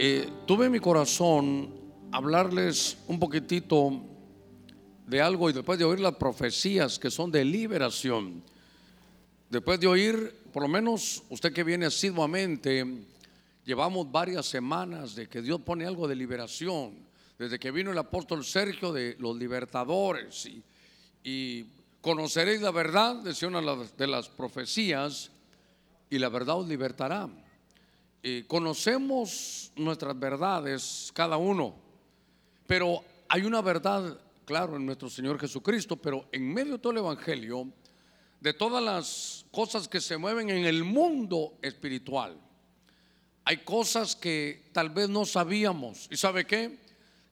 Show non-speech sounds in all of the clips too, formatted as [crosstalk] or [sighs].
Eh, tuve en mi corazón hablarles un poquitito de algo y después de oír las profecías que son de liberación, después de oír, por lo menos usted que viene asiduamente, llevamos varias semanas de que Dios pone algo de liberación, desde que vino el apóstol Sergio de los libertadores y, y conoceréis la verdad, decía una de las profecías, y la verdad os libertará. Y conocemos nuestras verdades cada uno, pero hay una verdad, claro, en nuestro Señor Jesucristo, pero en medio de todo el Evangelio, de todas las cosas que se mueven en el mundo espiritual, hay cosas que tal vez no sabíamos. ¿Y sabe qué?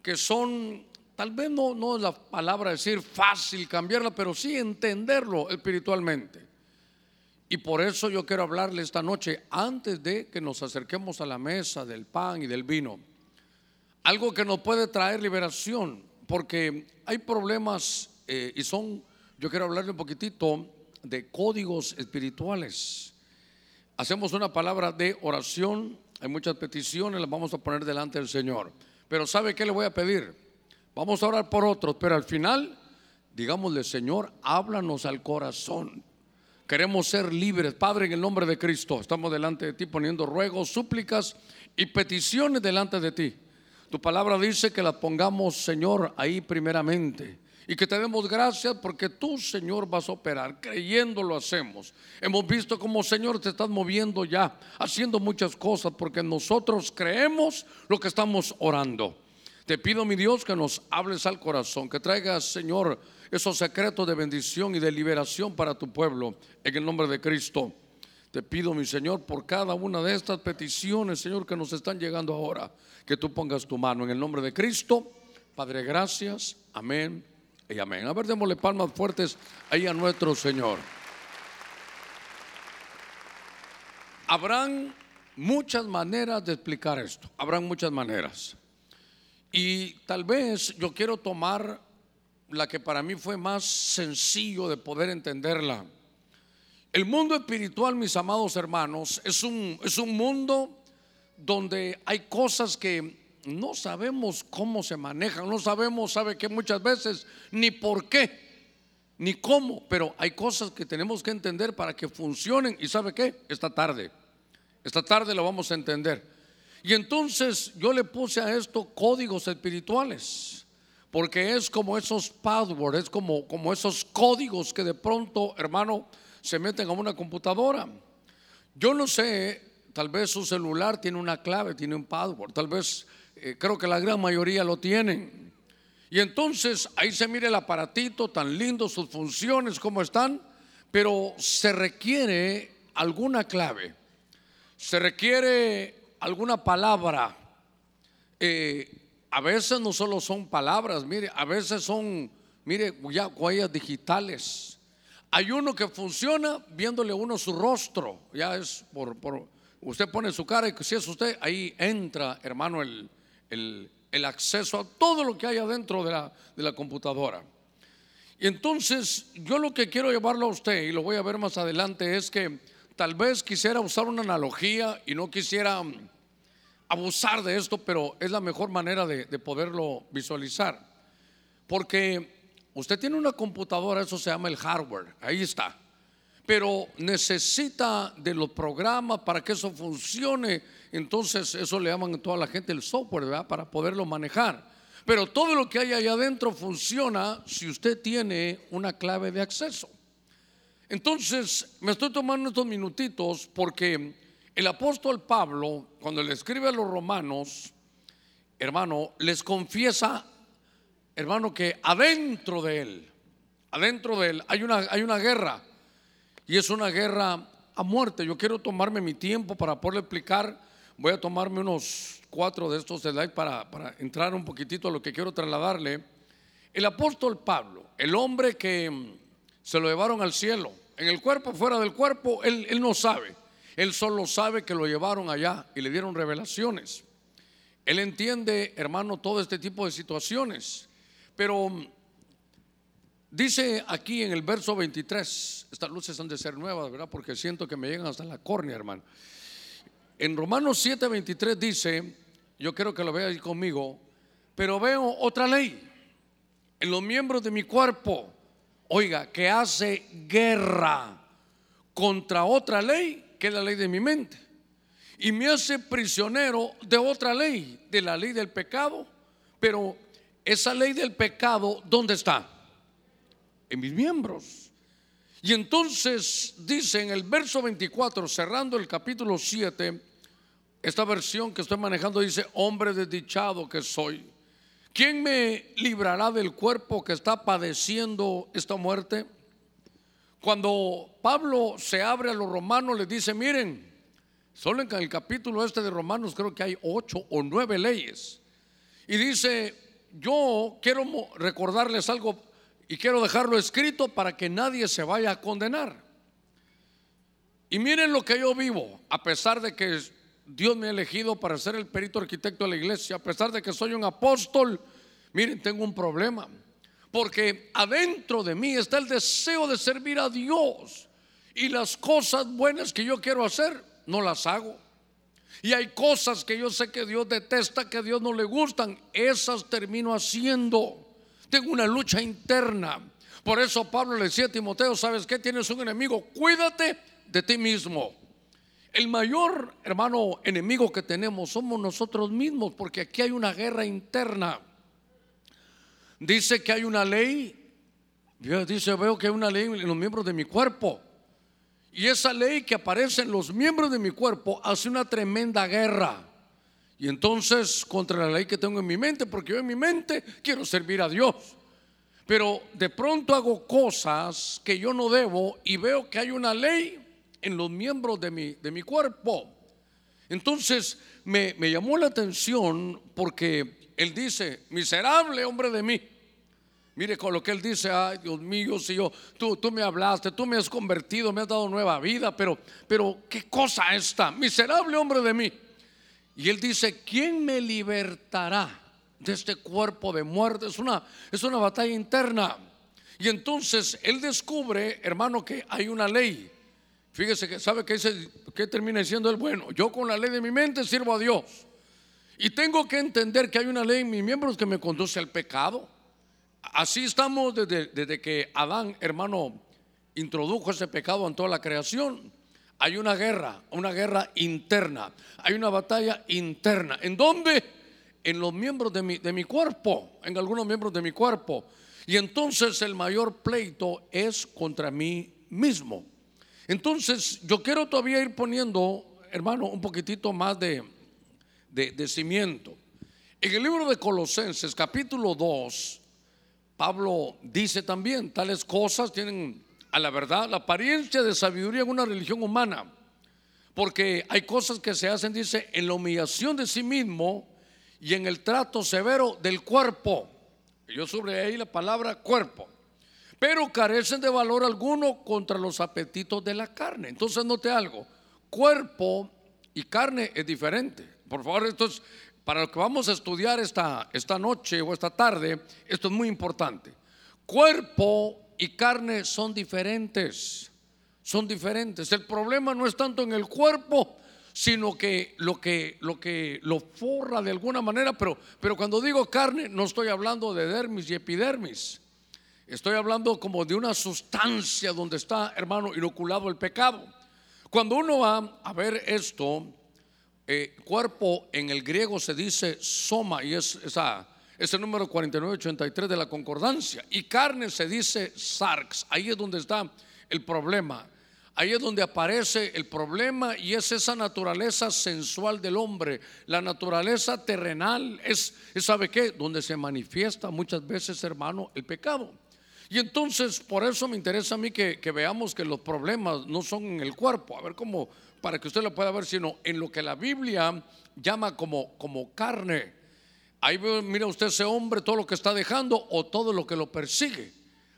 Que son, tal vez no, no es la palabra decir fácil cambiarla, pero sí entenderlo espiritualmente. Y por eso yo quiero hablarle esta noche, antes de que nos acerquemos a la mesa del pan y del vino, algo que nos puede traer liberación, porque hay problemas eh, y son, yo quiero hablarle un poquitito de códigos espirituales. Hacemos una palabra de oración, hay muchas peticiones, las vamos a poner delante del Señor. Pero ¿sabe qué le voy a pedir? Vamos a orar por otros, pero al final, digámosle, Señor, háblanos al corazón. Queremos ser libres. Padre, en el nombre de Cristo, estamos delante de ti poniendo ruegos, súplicas y peticiones delante de ti. Tu palabra dice que la pongamos, Señor, ahí primeramente. Y que te demos gracias porque tú, Señor, vas a operar. Creyendo lo hacemos. Hemos visto como, Señor, te estás moviendo ya, haciendo muchas cosas porque nosotros creemos lo que estamos orando. Te pido, mi Dios, que nos hables al corazón, que traigas, Señor, esos secretos de bendición y de liberación para tu pueblo. En el nombre de Cristo. Te pido, mi Señor, por cada una de estas peticiones, Señor, que nos están llegando ahora, que tú pongas tu mano en el nombre de Cristo. Padre, gracias. Amén y amén. A ver, démosle palmas fuertes ahí a nuestro Señor. Habrán muchas maneras de explicar esto. Habrán muchas maneras. Y tal vez yo quiero tomar la que para mí fue más sencillo de poder entenderla. El mundo espiritual, mis amados hermanos, es un, es un mundo donde hay cosas que no sabemos cómo se manejan, no sabemos, sabe que muchas veces ni por qué, ni cómo, pero hay cosas que tenemos que entender para que funcionen. ¿Y sabe qué? Esta tarde, esta tarde lo vamos a entender. Y entonces yo le puse a esto códigos espirituales porque es como esos passwords, es como, como esos códigos que de pronto, hermano, se meten a una computadora. Yo no sé, tal vez su celular tiene una clave, tiene un password, tal vez eh, creo que la gran mayoría lo tienen. Y entonces ahí se mire el aparatito tan lindo, sus funciones, cómo están, pero se requiere alguna clave, se requiere alguna palabra. Eh, a veces no solo son palabras, mire, a veces son, mire, ya huellas digitales. Hay uno que funciona viéndole uno su rostro, ya es por, por usted pone su cara y si es usted, ahí entra, hermano, el, el, acceso a todo lo que hay adentro de la, de la computadora. Y entonces yo lo que quiero llevarlo a usted, y lo voy a ver más adelante, es que tal vez quisiera usar una analogía y no quisiera abusar de esto, pero es la mejor manera de, poderlo visualizar. Porque usted tiene una computadora, eso se llama el hardware, ahí está. Pero necesita de los programas para que eso funcione. Entonces, eso le llaman a toda la gente el software, ¿verdad? Para poderlo manejar. Pero todo lo que hay allá adentro funciona si usted tiene una clave de acceso. Entonces, me estoy tomando estos minutitos porque el apóstol Pablo, cuando le escribe a los romanos, hermano, les confiesa, hermano, que adentro de él, adentro de él hay una, hay una guerra. Y es una guerra a muerte. Yo quiero tomarme mi tiempo para poder explicar. Voy a tomarme unos cuatro de estos slides para, para entrar un poquitito a lo que quiero trasladarle. El apóstol Pablo, el hombre que mm, se lo llevaron al cielo, en el cuerpo, fuera del cuerpo, él, él no sabe. Él solo sabe que lo llevaron allá y le dieron revelaciones. Él entiende, hermano, todo este tipo de situaciones. Pero mm, dice aquí en el verso 23, estas luces han de ser nuevas, ¿verdad? Porque siento que me llegan hasta la córnea, hermano. En Romanos 7:23 dice, yo quiero que lo ahí conmigo, pero veo otra ley en los miembros de mi cuerpo, oiga, que hace guerra contra otra ley que es la ley de mi mente. Y me hace prisionero de otra ley, de la ley del pecado. Pero esa ley del pecado, ¿dónde está? En mis miembros. Y entonces dice en el verso 24, cerrando el capítulo 7, esta versión que estoy manejando dice, hombre desdichado que soy. ¿Quién me librará del cuerpo que está padeciendo esta muerte? Cuando Pablo se abre a los romanos, les dice, miren, solo en el capítulo este de Romanos creo que hay ocho o nueve leyes. Y dice, yo quiero recordarles algo y quiero dejarlo escrito para que nadie se vaya a condenar. Y miren lo que yo vivo, a pesar de que Dios me ha elegido para ser el perito arquitecto de la iglesia, a pesar de que soy un apóstol, miren, tengo un problema. Porque adentro de mí está el deseo de servir a Dios. Y las cosas buenas que yo quiero hacer, no las hago. Y hay cosas que yo sé que Dios detesta, que a Dios no le gustan. Esas termino haciendo. Tengo una lucha interna. Por eso Pablo le decía a Timoteo, ¿sabes qué? Tienes un enemigo. Cuídate de ti mismo. El mayor, hermano, enemigo que tenemos somos nosotros mismos, porque aquí hay una guerra interna. Dice que hay una ley. Dice, veo que hay una ley en los miembros de mi cuerpo. Y esa ley que aparece en los miembros de mi cuerpo hace una tremenda guerra. Y entonces contra la ley que tengo en mi mente, porque yo en mi mente quiero servir a Dios. Pero de pronto hago cosas que yo no debo y veo que hay una ley en los miembros de mi, de mi cuerpo. Entonces me, me llamó la atención porque él dice, miserable hombre de mí. Mire con lo que él dice, ay Dios mío, si yo, tú, tú me hablaste, tú me has convertido, me has dado nueva vida, pero, pero qué cosa esta, miserable hombre de mí. Y él dice, ¿quién me libertará de este cuerpo de muerte? Es una, es una batalla interna. Y entonces él descubre, hermano, que hay una ley. Fíjese que sabe que, dice, que termina diciendo el bueno. Yo con la ley de mi mente sirvo a Dios. Y tengo que entender que hay una ley en mis miembros que me conduce al pecado. Así estamos desde, desde que Adán, hermano, introdujo ese pecado en toda la creación. Hay una guerra, una guerra interna. Hay una batalla interna. ¿En dónde? En los miembros de mi, de mi cuerpo, en algunos miembros de mi cuerpo. Y entonces el mayor pleito es contra mí mismo. Entonces yo quiero todavía ir poniendo, hermano, un poquitito más de, de, cimiento. En el libro de Colosenses capítulo 2, Pablo dice también, tales cosas tienen a la verdad la apariencia de sabiduría en una religión humana, porque hay cosas que se hacen, dice, en la humillación de sí mismo y en el trato severo del cuerpo. Yo sobre ahí la palabra cuerpo. Pero carecen de valor alguno contra los apetitos de la carne. Entonces note algo, cuerpo y carne es diferente. Por favor, esto es para lo que vamos a estudiar esta, esta noche o esta tarde, esto es muy importante. Cuerpo y carne son diferentes, son diferentes. El problema no es tanto en el cuerpo, sino que lo que lo que lo forra de alguna manera, pero pero cuando digo carne no estoy hablando de dermis y epidermis. Estoy hablando como de una sustancia donde está, hermano, inoculado el pecado. Cuando uno va a ver esto, eh, cuerpo en el griego se dice soma y es esa, ese número 4983 de la concordancia. Y carne se dice sarx. Ahí es donde está el problema. Ahí es donde aparece el problema y es esa naturaleza sensual del hombre, la naturaleza terrenal, es, ¿sabe qué? Donde se manifiesta muchas veces, hermano, el pecado. Y entonces, por eso me interesa a mí que, que veamos que los problemas no son en el cuerpo. A ver cómo, para que usted lo pueda ver, sino en lo que la Biblia llama como, como carne. Ahí mira usted ese hombre, todo lo que está dejando o todo lo que lo persigue.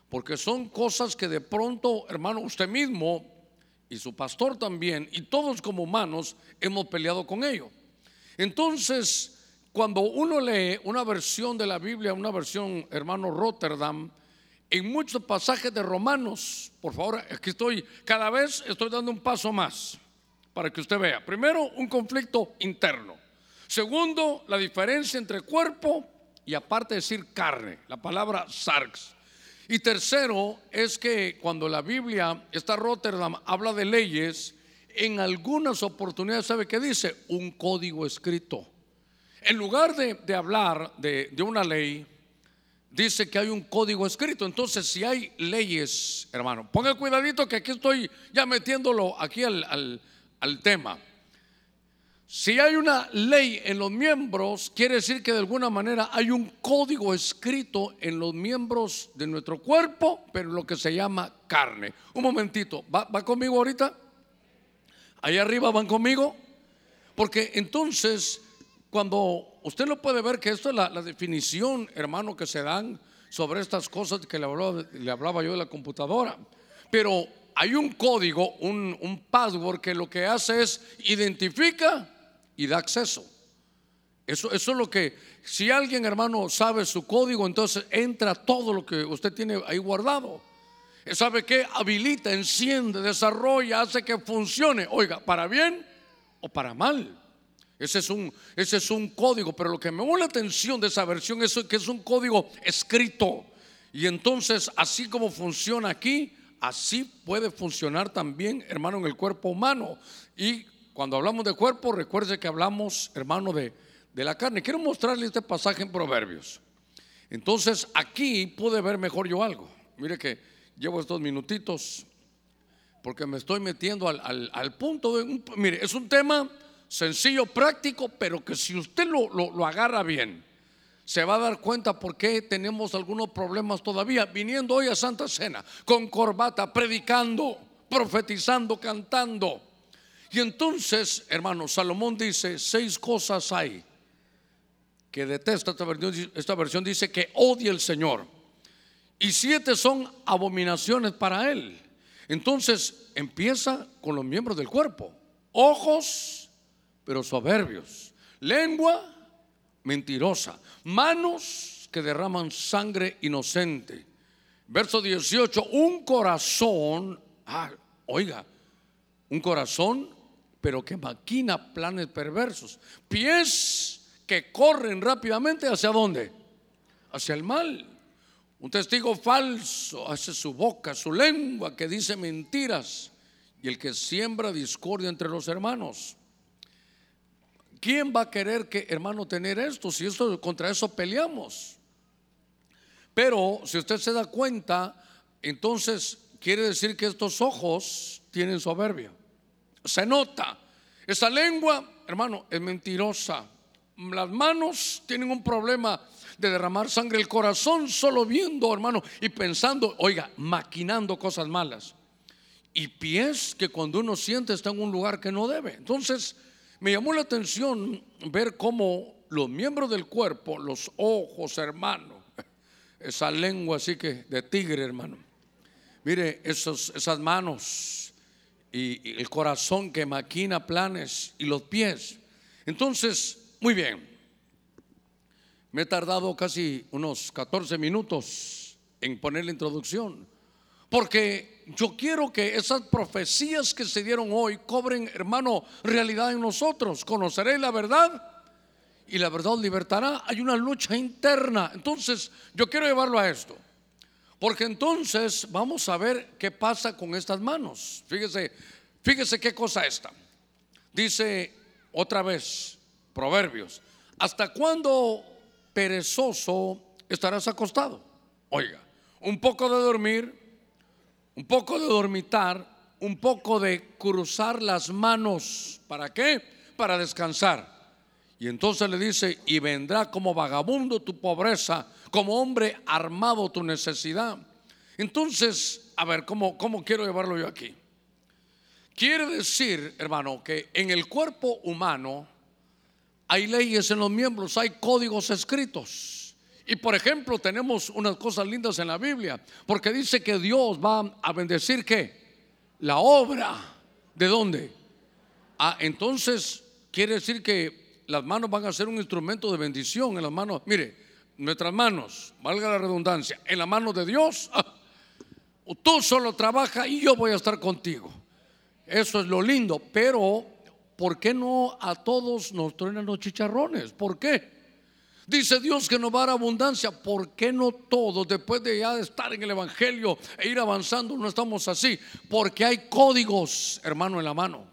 Porque son cosas que de pronto, hermano, usted mismo y su pastor también, y todos como humanos, hemos peleado con ello. Entonces, cuando uno lee una versión de la Biblia, una versión, hermano Rotterdam, en muchos pasajes de Romanos, por favor, aquí estoy, cada vez estoy dando un paso más para que usted vea. Primero, un conflicto interno. Segundo, la diferencia entre cuerpo y aparte decir carne, la palabra sarx. Y tercero es que cuando la Biblia, está Rotterdam, habla de leyes, en algunas oportunidades, ¿sabe qué dice? Un código escrito. En lugar de, hablar de, una ley, dice que hay un código escrito. Entonces, si hay leyes, hermano, ponga cuidadito que aquí estoy ya metiéndolo aquí al tema. Si hay una ley en los miembros, quiere decir que de alguna manera hay un código escrito en los miembros de nuestro cuerpo, pero lo que se llama carne. Un momentito, ¿va, conmigo ahorita? Ahí arriba van conmigo. Porque entonces, cuando usted lo puede ver que esto es la, definición, hermano, que se dan sobre estas cosas que le le hablaba yo de la computadora. Pero hay un código, un, un password que lo que hace es identifica y da acceso. Eso, eso es lo que, si alguien hermano sabe su código, entonces entra todo lo que usted tiene ahí guardado. ¿Sabe qué? Habilita, enciende, desarrolla, hace que funcione. Oiga, para bien o para mal. Ese es un, ese es un código, pero lo que me llama la atención de esa versión es que es un código escrito. Y entonces, así como funciona aquí, así puede funcionar también, hermano, en el cuerpo humano. Y cuando hablamos de cuerpo, recuerde que hablamos, hermano, de, de la carne. Quiero mostrarle este pasaje en Proverbios. Entonces, aquí pude ver mejor yo algo. Mire que llevo estos minutitos porque me estoy metiendo al, punto de... mire, es un tema sencillo, práctico, pero que si usted lo, lo agarra bien, se va a dar cuenta por qué tenemos algunos problemas todavía, viniendo hoy a Santa Cena, con corbata, predicando, profetizando, cantando. Y entonces, hermano, Salomón dice, seis cosas hay que detesta esta versión, esta versión dice que odia el Señor. Y siete son abominaciones para él. Entonces empieza con los miembros del cuerpo. Ojos, pero soberbios. Lengua, mentirosa. Manos que derraman sangre inocente. Verso 18, un corazón, ah, oiga, un corazón pero que maquina planes perversos. Pies que corren rápidamente hacia dónde? Hacia el mal. Un testigo falso hace su boca, su lengua que dice mentiras y el que siembra discordia entre los hermanos. ¿Quién va a querer que hermano tener esto si esto contra eso peleamos? Pero si usted se da cuenta, entonces quiere decir que estos ojos tienen soberbia se nota. Esa lengua, hermano, es mentirosa. Las manos tienen un problema de derramar sangre. El corazón solo viendo, hermano, y pensando, oiga, maquinando cosas malas. Y pies que cuando uno siente está en un lugar que no debe. Entonces, me llamó la atención ver cómo los miembros del cuerpo, los ojos, hermano, esa lengua así que de tigre, hermano. Mire, esas manos, y, el corazón que maquina planes y los pies. Entonces, muy bien, me he tardado casi unos 14 minutos en poner la introducción, porque yo quiero que esas profecías que se dieron hoy cobren, hermano, realidad en nosotros. Conoceréis la verdad y la verdad libertará. Hay una lucha interna. Entonces, yo quiero llevarlo a esto. Porque entonces vamos a ver qué pasa con estas manos. Fíjese, fíjese qué cosa esta. Dice otra vez, Proverbios, ¿hasta cuándo perezoso estarás acostado? Oiga, un poco de dormir, un poco de dormitar, un poco de cruzar las manos. ¿Para qué? Para descansar. Y entonces le dice, y vendrá como vagabundo tu pobreza, como hombre armado tu necesidad. Entonces, a ver, ¿cómo, cómo quiero llevarlo yo aquí? Quiere decir, hermano, que en el cuerpo humano hay leyes en los miembros, hay códigos escritos. Y por ejemplo, tenemos unas cosas lindas en la Biblia, porque dice que Dios va a bendecir qué? La obra. ¿De dónde? Ah, entonces quiere decir que las manos van a ser un instrumento de bendición en las manos. Mire, nuestras manos, valga la redundancia, en la mano de Dios, [laughs] tú solo trabaja y yo voy a estar contigo. Eso es lo lindo, pero ¿por qué no a todos nos truenan los chicharrones? ¿Por qué? Dice Dios que nos va a dar abundancia. ¿Por qué no todos, después de ya estar en el Evangelio e ir avanzando, no estamos así? Porque hay códigos, hermano, en la mano.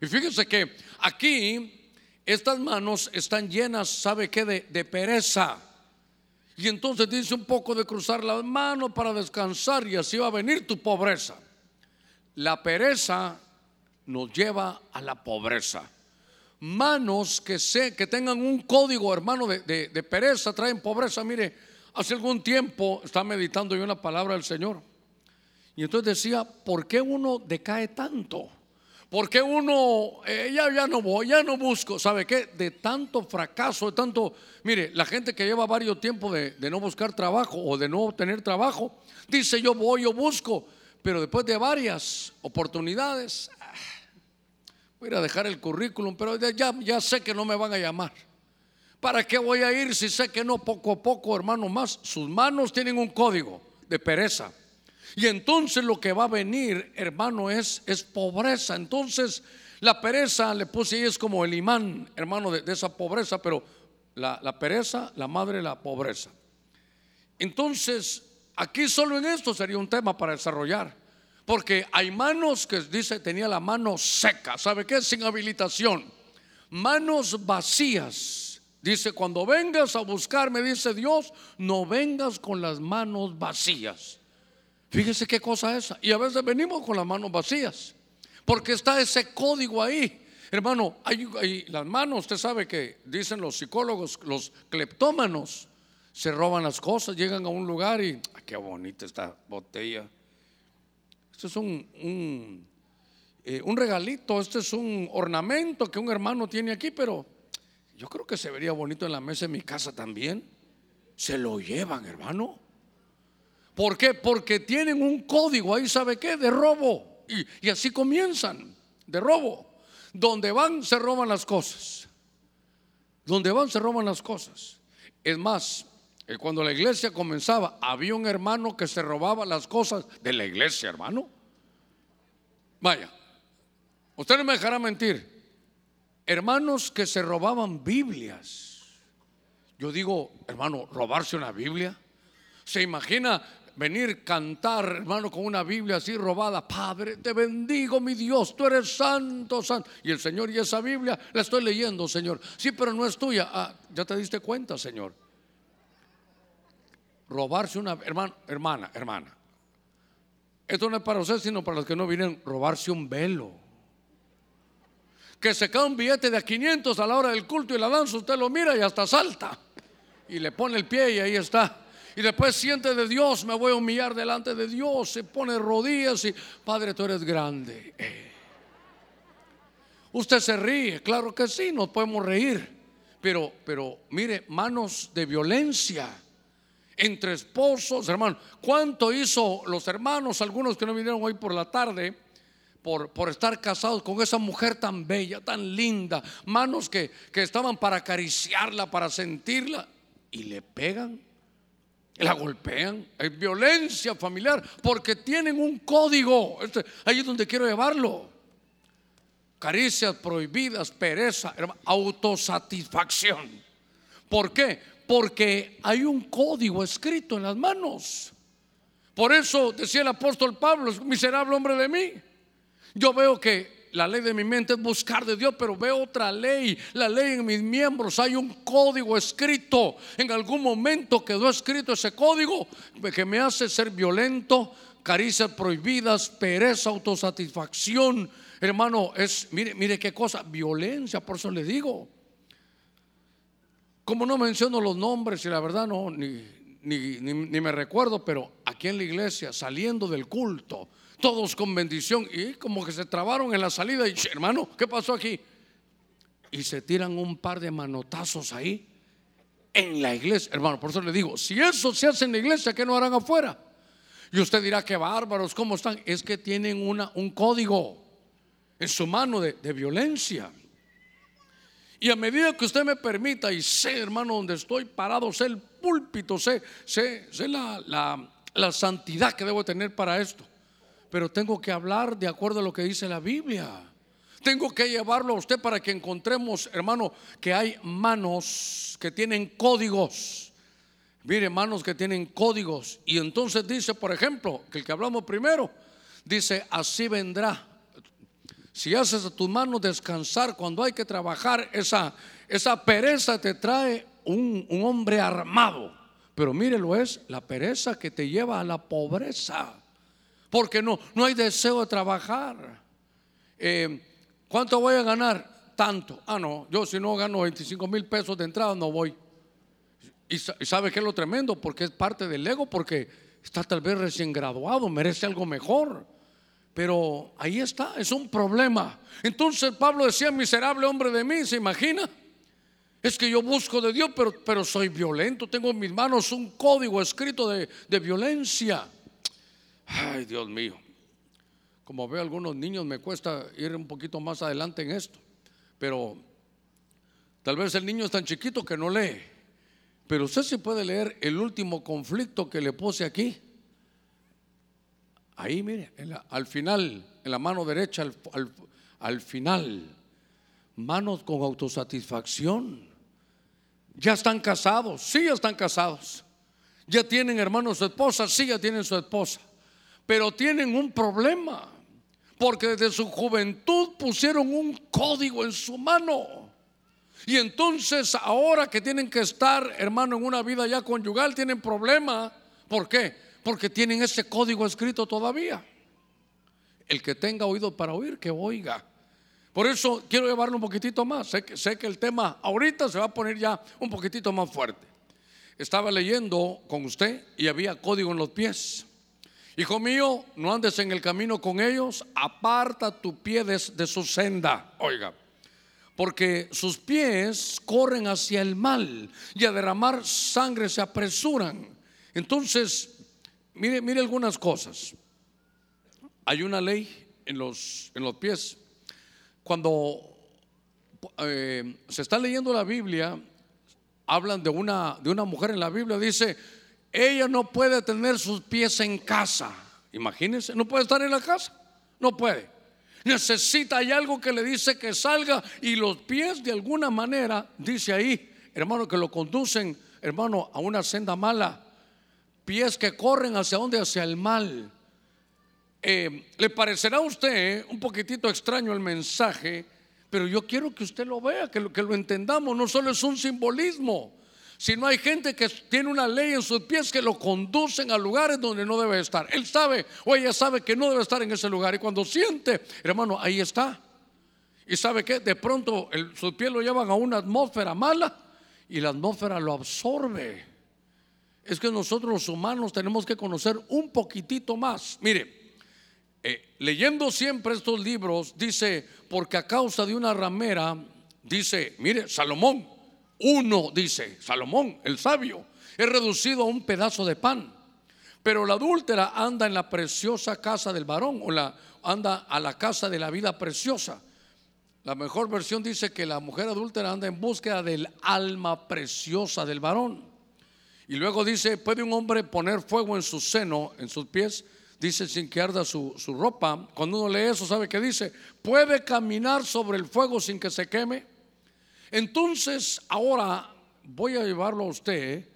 Y fíjense que aquí estas manos están llenas, ¿sabe qué? De, de pereza. Y entonces dice un poco de cruzar las manos para descansar y así va a venir tu pobreza. La pereza nos lleva a la pobreza manos que, sé, que tengan un código, hermano, de, pereza, traen pobreza. Mire, hace algún tiempo estaba meditando yo en la palabra del Señor. Y entonces decía, ¿por qué uno decae tanto? ¿Por qué uno, eh, ya, ya no voy, ya no busco? ¿Sabe qué? De tanto fracaso, de tanto, mire, la gente que lleva varios tiempos de, de no buscar trabajo o de no tener trabajo, dice yo voy, yo busco, pero después de varias oportunidades, voy a dejar el currículum, pero ya, ya sé que no me van a llamar. ¿Para qué voy a ir si sé que no poco a poco, hermano, más? Sus manos tienen un código de pereza. Y entonces lo que va a venir, hermano, es, es pobreza. Entonces la pereza, le puse ahí, es como el imán, hermano, de, esa pobreza, pero la, la pereza, la madre de la pobreza. Entonces, aquí solo en esto sería un tema para desarrollar. Porque hay manos que dice tenía la mano seca. ¿Sabe qué? Sin habilitación. Manos vacías. Dice, cuando vengas a buscarme, dice Dios, no vengas con las manos vacías. Fíjese qué cosa es esa. Y a veces venimos con las manos vacías. Porque está ese código ahí. Hermano, hay, las manos, usted sabe que dicen los psicólogos, los cleptómanos, se roban las cosas, llegan a un lugar y, qué bonita esta botella este es un, eh, un, regalito, este es un ornamento que un hermano tiene aquí, pero yo creo que se vería bonito en la mesa de mi casa también. Se lo llevan, hermano. ¿Por qué? Porque tienen un código ahí, ¿sabe qué? De robo. Y, y así comienzan, de robo. Donde van, se roban las cosas. Donde van, se roban las cosas. Es más, cuando la iglesia comenzaba, había un hermano que se robaba las cosas de la iglesia, hermano. Vaya, usted no me dejará mentir. Hermanos que se robaban Biblias. Yo digo, hermano, robarse una Biblia. ¿Se imagina venir cantar, hermano, con una Biblia así robada? Padre, te bendigo, mi Dios, tú eres santo, santo. Y el Señor y esa Biblia la estoy leyendo, Señor. Sí, pero no es tuya. Ah, ya te diste cuenta, Señor robarse una hermana, hermana, hermana. Esto no es para usted, sino para los que no vienen, robarse un velo. Que se cae un billete de a 500 a la hora del culto y la danza, usted lo mira y hasta salta. Y le pone el pie y ahí está. Y después siente de Dios, me voy a humillar delante de Dios, se pone rodillas y, Padre, tú eres grande. Eh. Usted se ríe, claro que sí, nos podemos reír. Pero, pero mire, manos de violencia entre esposos, hermano. ¿Cuánto hizo los hermanos, algunos que no vinieron hoy por la tarde, por, por estar casados con esa mujer tan bella, tan linda? Manos que, que estaban para acariciarla, para sentirla, y le pegan, la golpean. Hay violencia familiar porque tienen un código. Este, ahí es donde quiero llevarlo. Caricias prohibidas, pereza, autosatisfacción. ¿Por qué? Porque hay un código escrito en las manos. Por eso decía el apóstol Pablo, miserable hombre de mí. Yo veo que la ley de mi mente es buscar de Dios, pero veo otra ley, la ley en mis miembros. Hay un código escrito. En algún momento quedó escrito ese código que me hace ser violento, caricias prohibidas, pereza, autosatisfacción. Hermano, es, mire, mire qué cosa, violencia, por eso le digo. Como no menciono los nombres y la verdad no, ni, ni, me recuerdo, pero aquí en la iglesia, saliendo del culto, todos con bendición y como que se trabaron en la salida y hermano, ¿qué pasó aquí? Y se tiran un par de manotazos ahí en la iglesia. Hermano, por eso le digo, si eso se hace en la iglesia, ¿qué no harán afuera? Y usted dirá, qué bárbaros, ¿cómo están? Es que tienen una, un código en su mano de, de violencia. Y a medida que usted me permita, y sé, hermano, donde estoy parado, sé el púlpito, sé, sé, sé la, la santidad que debo tener para esto. Pero tengo que hablar de acuerdo a lo que dice la Biblia. Tengo que llevarlo a usted para que encontremos, hermano, que hay manos que tienen códigos. Mire, manos que tienen códigos. Y entonces dice, por ejemplo, que el que hablamos primero, dice, así vendrá. Si haces a tus manos descansar cuando hay que trabajar, esa, esa pereza te trae un, un hombre armado. Pero mire, lo es la pereza que te lleva a la pobreza. Porque no, no hay deseo de trabajar. Eh, ¿Cuánto voy a ganar? Tanto. Ah, no, yo si no gano 25 mil pesos de entrada no voy. Y sabe que es lo tremendo, porque es parte del ego, porque está tal vez recién graduado, merece algo mejor. Pero ahí está, es un problema. Entonces Pablo decía, miserable hombre de mí, ¿se imagina? Es que yo busco de Dios, pero, pero soy violento. Tengo en mis manos un código escrito de, de violencia. Ay, Dios mío. Como veo algunos niños, me cuesta ir un poquito más adelante en esto. Pero tal vez el niño es tan chiquito que no lee. Pero usted se puede leer el último conflicto que le puse aquí. Ahí, mire, al final, en la mano derecha, al, al final, manos con autosatisfacción. Ya están casados, sí, ya están casados. Ya tienen hermanos su esposa, sí, ya tienen su esposa. Pero tienen un problema porque desde su juventud pusieron un código en su mano. Y entonces ahora que tienen que estar, hermano, en una vida ya conyugal, tienen problema. ¿Por qué? Porque tienen ese código escrito todavía. El que tenga oído para oír, que oiga. Por eso quiero llevarlo un poquitito más. Sé que, el tema ahorita se va a poner ya un poquitito más fuerte. Estaba leyendo con usted y había código en los pies. Hijo mío, no andes en el camino con ellos, aparta tu pie de, su senda. Oiga, porque sus pies corren hacia el mal y a derramar sangre se apresuran. Entonces, mire, mire algunas cosas. Hay una ley en los, en los pies. Cuando eh, se está leyendo la Biblia, hablan de una, de una mujer en la Biblia, dice, ella no puede tener sus pies en casa. Imagínense, no puede estar en la casa. No puede. Necesita, hay algo que le dice que salga y los pies de alguna manera, dice ahí, hermano, que lo conducen, hermano, a una senda mala. Pies que corren hacia donde, hacia el mal. Eh, le parecerá a usted un poquitito extraño el mensaje, pero yo quiero que usted lo vea, que lo, entendamos. No solo es un simbolismo, si no hay gente que tiene una ley en sus pies que lo conducen a lugares donde no debe estar. Él sabe o ella sabe que no debe estar en ese lugar. Y cuando siente, hermano, ahí está. Y sabe que de pronto sus pies lo llevan a una atmósfera mala y la atmósfera lo absorbe. Es que nosotros los humanos tenemos que conocer un poquitito más. Mire, eh, leyendo siempre estos libros, dice, porque a causa de una ramera, dice, mire, Salomón, uno, dice Salomón, el sabio, es reducido a un pedazo de pan. Pero la adúltera anda en la preciosa casa del varón o la, anda a la casa de la vida preciosa. La mejor versión dice que la mujer adúltera anda en búsqueda del alma preciosa del varón. Y luego dice, ¿puede un hombre poner fuego en su seno, en sus pies? Dice, sin que arda su, su ropa. Cuando uno lee eso, ¿sabe qué dice? ¿Puede caminar sobre el fuego sin que se queme? Entonces, ahora voy a llevarlo a usted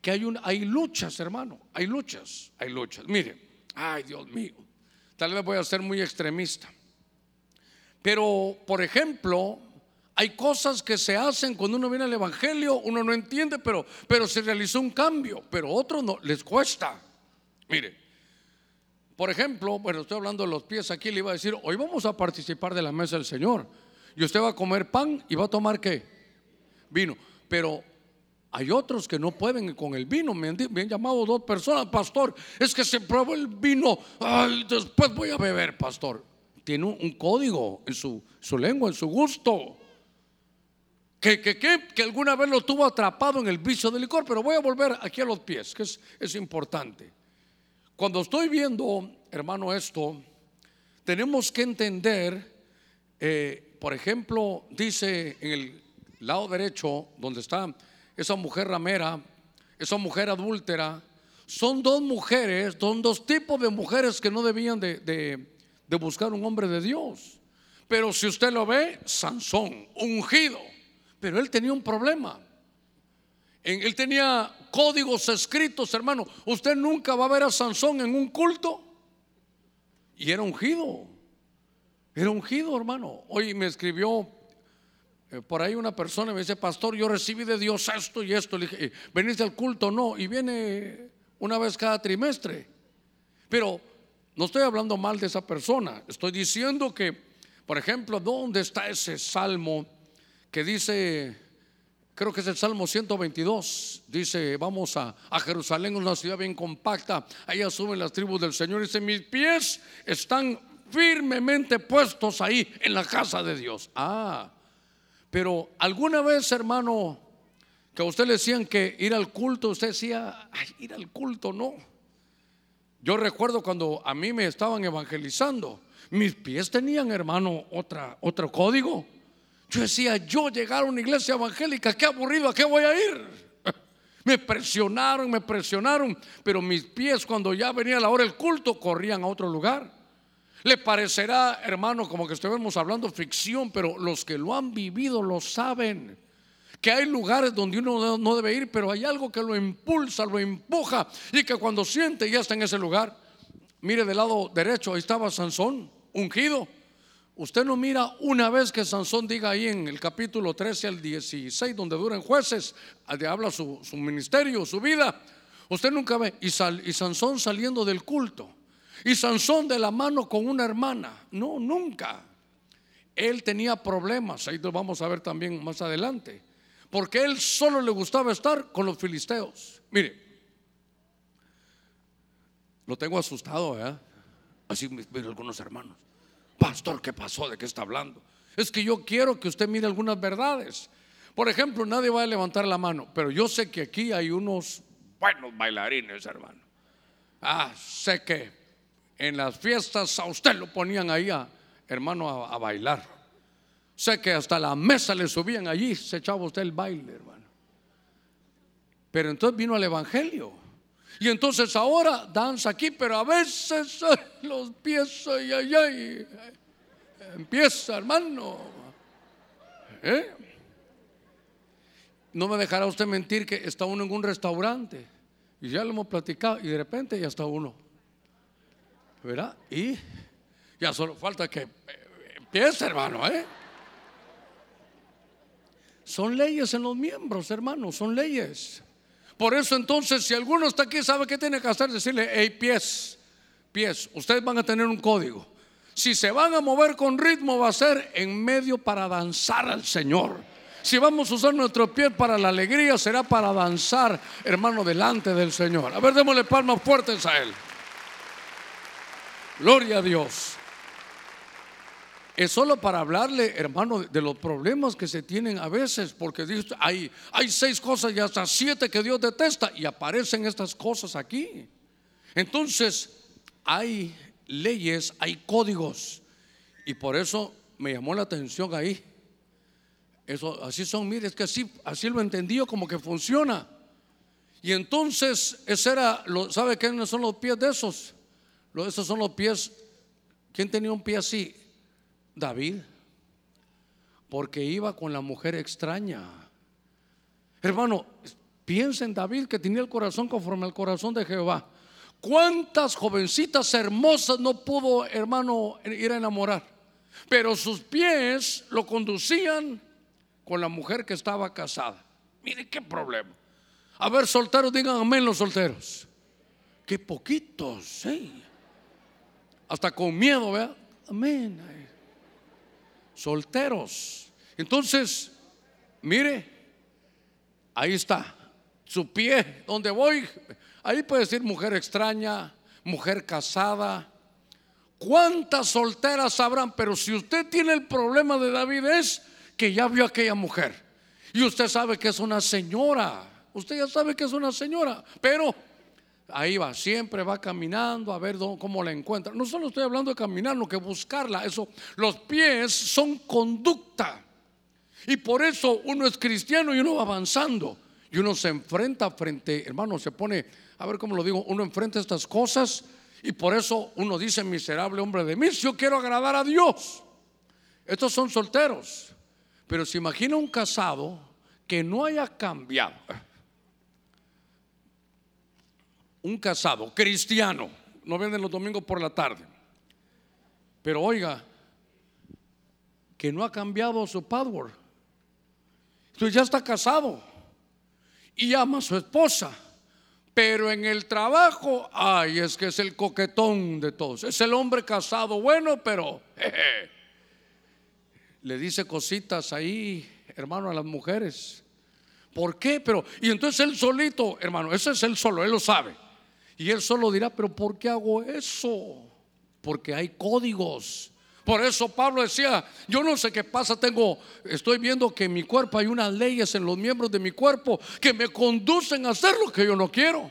que hay, un, hay luchas, hermano, hay luchas, hay luchas. Mire, ay Dios mío, tal vez voy a ser muy extremista. Pero, por ejemplo, hay cosas que se hacen cuando uno viene al Evangelio, uno no entiende, pero, pero se realizó un cambio, pero otros no, les cuesta. Mire, por ejemplo, bueno, estoy hablando de los pies aquí, le iba a decir, hoy vamos a participar de la mesa del Señor. Y usted va a comer pan y va a tomar qué? Vino. Pero hay otros que no pueden con el vino. Me han, llamado dos personas, pastor, es que se prueba el vino. Ay, después voy a beber, pastor. Tiene un, código en su, su, lengua, en su gusto. Que, que, que, alguna vez lo tuvo atrapado en el vicio del licor. Pero voy a volver aquí a los pies, que es, es importante. Cuando estoy viendo, hermano, esto, tenemos que entender eh, por ejemplo, dice en el lado derecho, donde está esa mujer ramera, esa mujer adúltera, son dos mujeres, son dos tipos de mujeres que no debían de, buscar un hombre de Dios. Pero si usted lo ve, Sansón, ungido. Pero él tenía un problema. Él tenía códigos escritos, hermano. Usted nunca va a ver a Sansón en un culto. Y era ungido. Era ungido, hermano. Hoy me escribió eh, por ahí una persona y me dice, pastor, yo recibí de Dios esto y esto. Le dije, ¿venís del culto? No. Y viene una vez cada trimestre. Pero no estoy hablando mal de esa persona. Estoy diciendo que, por ejemplo, ¿dónde está ese salmo que dice, creo que es el Salmo 122, dice, vamos a, a Jerusalén, una ciudad bien compacta, allá suben las tribus del Señor, dice, mis pies están firmemente puestos ahí en la casa de Dios. Ah, pero alguna vez, hermano, que a usted le decían que ir al culto, usted decía, ir al culto, no. Yo recuerdo cuando a mí me estaban evangelizando, mis pies tenían, hermano, otra, otro código. Yo decía, yo llegar a una iglesia evangélica, qué aburrido, ¿a qué voy a ir? [laughs] Me presionaron, me presionaron, pero mis pies cuando ya venía la hora del culto corrían a otro lugar. Le parecerá, hermano, como que estuvimos hablando ficción, pero los que lo han vivido lo saben. Que hay lugares donde uno no debe ir, pero hay algo que lo impulsa, lo empuja y que cuando siente ya está en ese lugar. Mire del lado derecho, ahí estaba Sansón, ungido. Usted no mira una vez que Sansón diga ahí en el capítulo 13 al 16, donde duran jueces, donde habla su, ministerio, su vida. Usted nunca ve. Y, Sansón saliendo del culto. Y Sansón de la mano con una hermana. No, nunca. Él tenía problemas. Ahí lo vamos a ver también más adelante. Porque él solo le gustaba estar con los filisteos. Mire, lo tengo asustado, ¿verdad? Así me algunos hermanos. Pastor, ¿qué pasó? ¿De qué está hablando? Es que yo quiero que usted mire algunas verdades. Por ejemplo, nadie va a levantar la mano, pero yo sé que aquí hay unos buenos bailarines, hermano. Ah, sé que en las fiestas a usted lo ponían ahí, hermano, a, a bailar. Sé que hasta la mesa le subían allí, se echaba usted el baile, hermano. Pero entonces vino el Evangelio. Y entonces ahora danza aquí, pero a veces los pies, ay, ay, ay, empieza, hermano. ¿Eh? No me dejará usted mentir que está uno en un restaurante y ya lo hemos platicado y de repente ya está uno. ¿Verdad? Y ya solo falta que empiece, hermano, ¿eh? Son leyes en los miembros, hermano, son leyes. Por eso entonces, si alguno está aquí, ¿sabe qué tiene que hacer? Decirle, hey, pies, pies, ustedes van a tener un código. Si se van a mover con ritmo, va a ser en medio para danzar al Señor. Si vamos a usar nuestro pie para la alegría, será para danzar, hermano, delante del Señor. A ver, démosle palmas fuertes a Él. Gloria a Dios es solo para hablarle, hermano, de los problemas que se tienen a veces, porque hay, hay seis cosas y hasta siete que Dios detesta y aparecen estas cosas aquí. Entonces, hay leyes, hay códigos, y por eso me llamó la atención ahí. Eso, así son, mire, es que así, así lo entendió como que funciona. Y entonces, ese era, lo, ¿sabe quiénes son los pies de esos? Esos son los pies. ¿Quién tenía un pie así? David, porque iba con la mujer extraña. Hermano, piensa en David que tenía el corazón conforme al corazón de Jehová. ¿Cuántas jovencitas hermosas no pudo, hermano, ir a enamorar? Pero sus pies lo conducían con la mujer que estaba casada. Mire qué problema. A ver, solteros, digan amén los solteros. Qué poquitos, ¿eh? Hasta con miedo, ¿verdad? Amén solteros. Entonces, mire, ahí está, su pie, donde voy, ahí puede decir mujer extraña, mujer casada. ¿Cuántas solteras habrán? Pero si usted tiene el problema de David es que ya vio a aquella mujer y usted sabe que es una señora, usted ya sabe que es una señora, pero ahí va, siempre va caminando a ver cómo la encuentra. No solo estoy hablando de caminar, lo que buscarla, eso, los pies son conducta. Y por eso uno es cristiano y uno va avanzando. Y uno se enfrenta frente, hermano, se pone, a ver cómo lo digo, uno enfrenta estas cosas y por eso uno dice, miserable hombre de mí, yo quiero agradar a Dios. Estos son solteros. Pero se imagina un casado que no haya cambiado. Un casado cristiano, no venden los domingos por la tarde. Pero oiga, que no ha cambiado su password. Entonces ya está casado y ama a su esposa. Pero en el trabajo, ay, es que es el coquetón de todos. Es el hombre casado, bueno, pero le dice cositas ahí, hermano, a las mujeres. ¿Por qué? Pero, y entonces él solito, hermano, ese es él solo, él lo sabe. Y él solo dirá, pero ¿por qué hago eso? Porque hay códigos. Por eso Pablo decía, yo no sé qué pasa, tengo, estoy viendo que en mi cuerpo hay unas leyes en los miembros de mi cuerpo que me conducen a hacer lo que yo no quiero.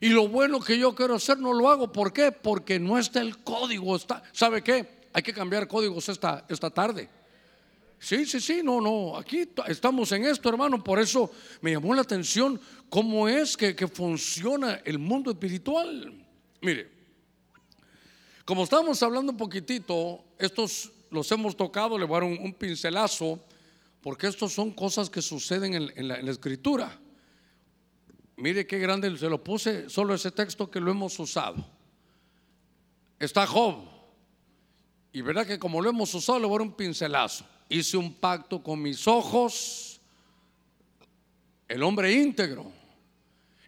Y lo bueno que yo quiero hacer no lo hago. ¿Por qué? Porque no está el código. ¿Sabe qué? Hay que cambiar códigos esta, esta tarde. Sí, sí, sí, no, no. Aquí estamos en esto, hermano. Por eso me llamó la atención cómo es que, que funciona el mundo espiritual. Mire, como estamos hablando un poquitito, estos los hemos tocado, le voy a dar un, pincelazo, porque estos son cosas que suceden en, la, escritura. Mire qué grande se lo puse, solo ese texto que lo hemos usado. Está Job. Y verdad que como lo hemos usado, le voy a dar un pincelazo. Hice un pacto con mis ojos. El hombre íntegro.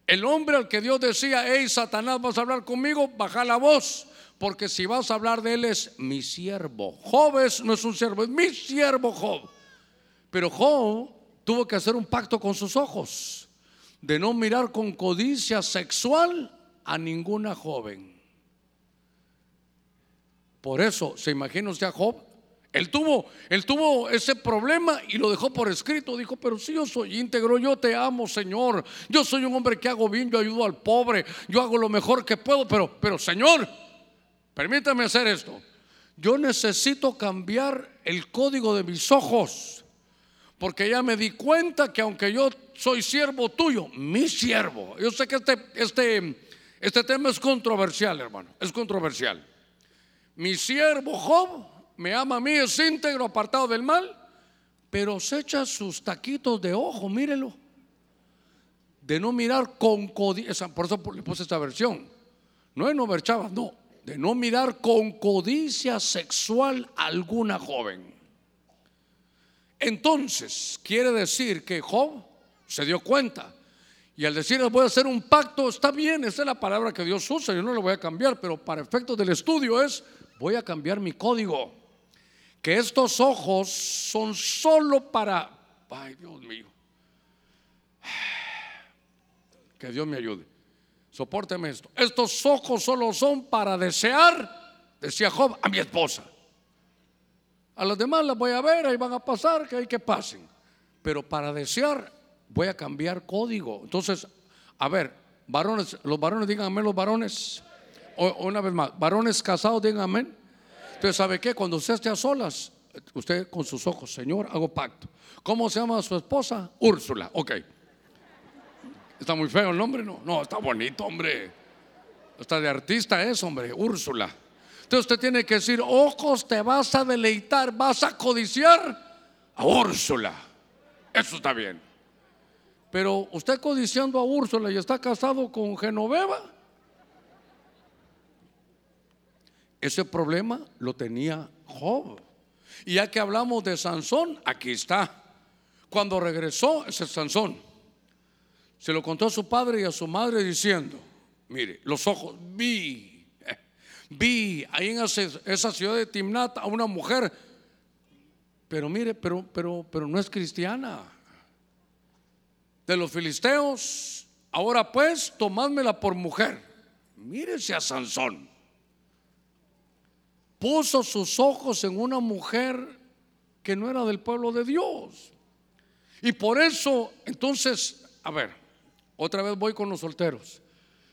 El hombre al que Dios decía, hey Satanás, vas a hablar conmigo, baja la voz porque si vas a hablar de él es mi siervo. Job no es un siervo, es mi siervo Job. Pero Job tuvo que hacer un pacto con sus ojos de no mirar con codicia sexual a ninguna joven. Por eso, ¿se imagina usted a Job? Él tuvo, tuvo ese problema y lo dejó por escrito. Dijo, pero si yo soy íntegro, yo te amo, Señor. Yo soy un hombre que hago bien, yo ayudo al pobre, yo hago lo mejor que puedo, pero, pero Señor, Permítame hacer esto. Yo necesito cambiar el código de mis ojos. Porque ya me di cuenta que aunque yo soy siervo tuyo, mi siervo. Yo sé que este, este, este tema es controversial, hermano. Es controversial. Mi siervo Job me ama a mí, es íntegro, apartado del mal, pero se echa sus taquitos de ojo, mírelo. De no mirar con codicia. Por eso le puse esta versión. No es no ver chavas, no de no mirar con codicia sexual alguna joven. Entonces, quiere decir que Job se dio cuenta. Y al decir voy a hacer un pacto, está bien, esa es la palabra que Dios usa, yo no lo voy a cambiar, pero para efectos del estudio es, voy a cambiar mi código. Que estos ojos son solo para, ay Dios mío, [sighs] que Dios me ayude Sopórteme esto. Estos ojos solo son para desear, decía Job, a mi esposa. A las demás las voy a ver, ahí van a pasar, que hay que pasen. Pero para desear voy a cambiar código. Entonces, a ver, varones, los varones digan amén, los varones. una vez más, varones casados digan amén. Entonces, ¿sabe qué? Cuando usted esté a solas, usted con sus ojos, Señor, hago pacto. ¿Cómo se llama su esposa? Úrsula. Ok. Está muy feo el nombre, ¿no? No, está bonito, hombre. Está de artista es, hombre, Úrsula. Entonces usted tiene que decir, ojos te vas a deleitar, vas a codiciar a Úrsula. Eso está bien. Pero usted codiciando a Úrsula y está casado con Genoveva. Ese problema lo tenía Job. Y ya que hablamos de Sansón, aquí está. Cuando regresó, ese Sansón se lo contó a su padre y a su madre diciendo, mire, los ojos, vi, vi ahí en esa ciudad de Timnat a una mujer, pero mire, pero, pero, pero no es cristiana. De los filisteos, ahora pues, tomádmela por mujer. Mírese a Sansón. Puso sus ojos en una mujer que no era del pueblo de Dios. Y por eso, entonces, a ver, otra vez voy con los solteros.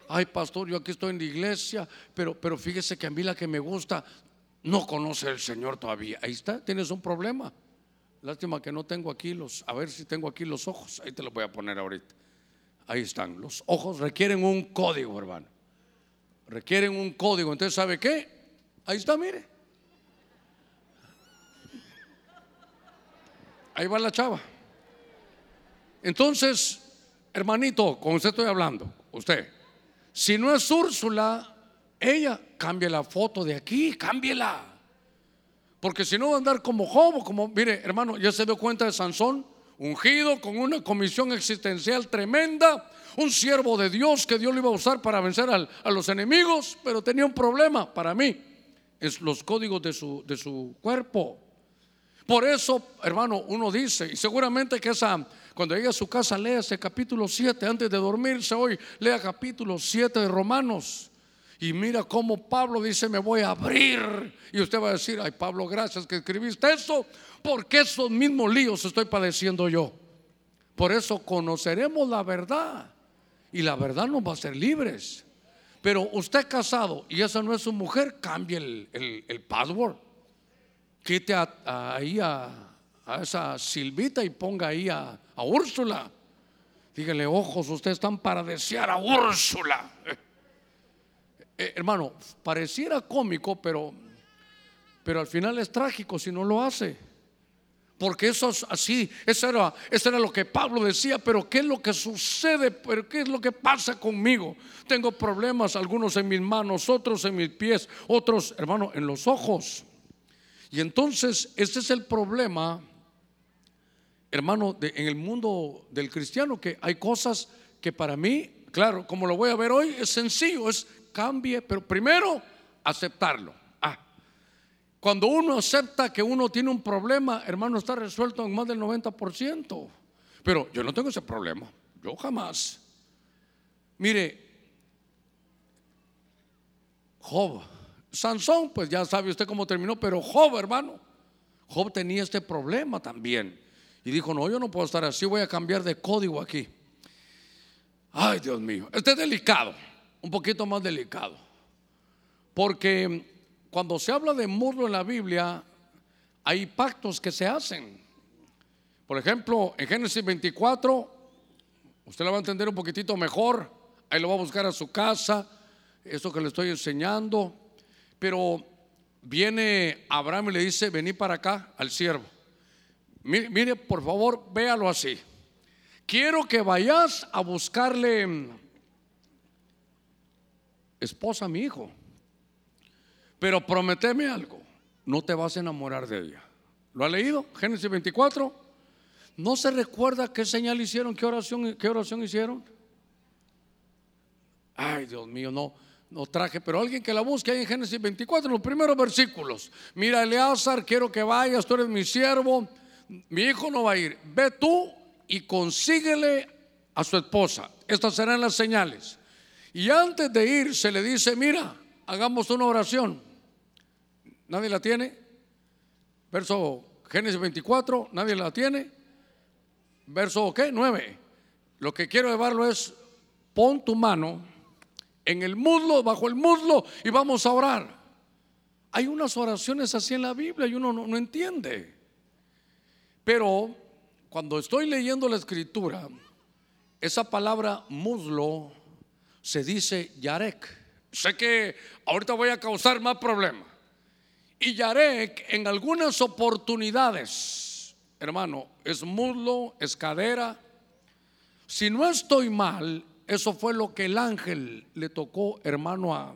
Ay, pastor, yo aquí estoy en la iglesia, pero, pero fíjese que a mí la que me gusta no conoce al Señor todavía. Ahí está, tienes un problema. Lástima que no tengo aquí los, a ver si tengo aquí los ojos. Ahí te los voy a poner ahorita. Ahí están. Los ojos requieren un código, hermano. Requieren un código. Entonces, ¿sabe qué? Ahí está, mire. ahí va la chava. Entonces, hermanito, con usted estoy hablando, usted, si no es Úrsula, ella, cambie la foto de aquí, cámbiela. Porque si no va a andar como Jobo, como, mire, hermano, ya se dio cuenta de Sansón, ungido con una comisión existencial tremenda, un siervo de Dios que Dios lo iba a usar para vencer a los enemigos, pero tenía un problema para mí, es los códigos de su, de su cuerpo. Por eso, hermano, uno dice, y seguramente que esa, cuando llegue a su casa, lea ese capítulo 7, antes de dormirse hoy, lea capítulo 7 de Romanos. Y mira cómo Pablo dice, me voy a abrir. Y usted va a decir, ay Pablo, gracias que escribiste eso, porque esos mismos líos estoy padeciendo yo. Por eso conoceremos la verdad y la verdad nos va a hacer libres. Pero usted casado y esa no es su mujer, cambie el, password. Quite ahí a, esa Silvita y ponga ahí a, Úrsula. Dígale, ojos, ustedes están para desear a Úrsula. [laughs] Eh, hermano, pareciera cómico, pero, pero al final es trágico si no lo hace. Porque eso es así, eso era, eso era lo que Pablo decía, pero ¿qué es lo que sucede? ¿Pero qué es lo que pasa conmigo? Tengo problemas, algunos en mis manos, otros en mis pies, otros, hermano, en los ojos. Y entonces, ese es el problema, hermano, en el mundo del cristiano, que hay cosas que para mí, claro, como lo voy a ver hoy, es sencillo, es cambie, pero primero aceptarlo. Cuando uno acepta que uno tiene un problema, hermano, está resuelto en más del 90%. Pero yo no tengo ese problema, yo jamás. Mire, Job, Sansón, pues ya sabe usted cómo terminó, pero Job, hermano, Job tenía este problema también. Y dijo, no, yo no puedo estar así, voy a cambiar de código aquí. Ay, Dios mío, este es delicado un poquito más delicado. Porque cuando se habla de muslo en la Biblia, hay pactos que se hacen. Por ejemplo, en Génesis 24, usted lo va a entender un poquitito mejor. Ahí lo va a buscar a su casa, eso que le estoy enseñando. Pero viene Abraham y le dice, vení para acá al siervo. Mire, mire, por favor, véalo así. Quiero que vayas a buscarle esposa mi hijo. Pero prometeme algo, no te vas a enamorar de ella. ¿Lo ha leído? Génesis 24. ¿No se recuerda qué señal hicieron, qué oración, qué oración hicieron? Ay, Dios mío, no, no traje, pero alguien que la busque ahí en Génesis 24, en los primeros versículos. Mira, Eleazar, quiero que vayas, tú eres mi siervo, mi hijo no va a ir. Ve tú y consíguele a su esposa. Estas serán las señales. Y antes de ir se le dice, mira, hagamos una oración. ¿Nadie la tiene? Verso Génesis 24, ¿nadie la tiene? Verso ¿qué? 9. Lo que quiero llevarlo es, pon tu mano en el muslo, bajo el muslo, y vamos a orar. Hay unas oraciones así en la Biblia y uno no, no entiende. Pero cuando estoy leyendo la escritura, esa palabra muslo se dice Yarek. Sé que ahorita voy a causar más problemas. Y Yarek en algunas oportunidades, hermano, es muslo, es cadera. Si no estoy mal, eso fue lo que el ángel le tocó, hermano, a,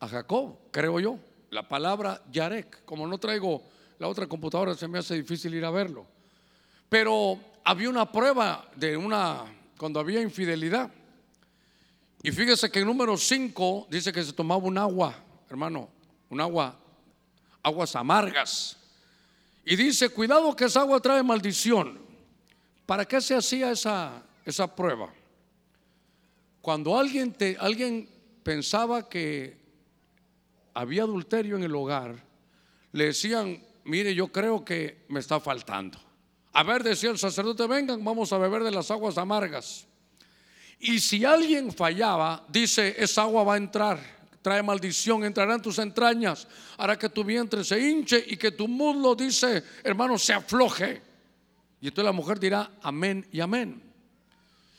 a Jacob, creo yo. La palabra Yarek. Como no traigo la otra computadora, se me hace difícil ir a verlo. Pero había una prueba de una, cuando había infidelidad. Y fíjese que en número 5 dice que se tomaba un agua, hermano, un agua, aguas amargas. Y dice, cuidado que esa agua trae maldición. ¿Para qué se hacía esa, esa prueba? Cuando alguien, te, alguien pensaba que había adulterio en el hogar, le decían, mire, yo creo que me está faltando. A ver, decía el sacerdote, vengan, vamos a beber de las aguas amargas. Y si alguien fallaba, dice, esa agua va a entrar, trae maldición, entrará en tus entrañas, hará que tu vientre se hinche y que tu muslo, dice, hermano, se afloje. Y entonces la mujer dirá, amén y amén.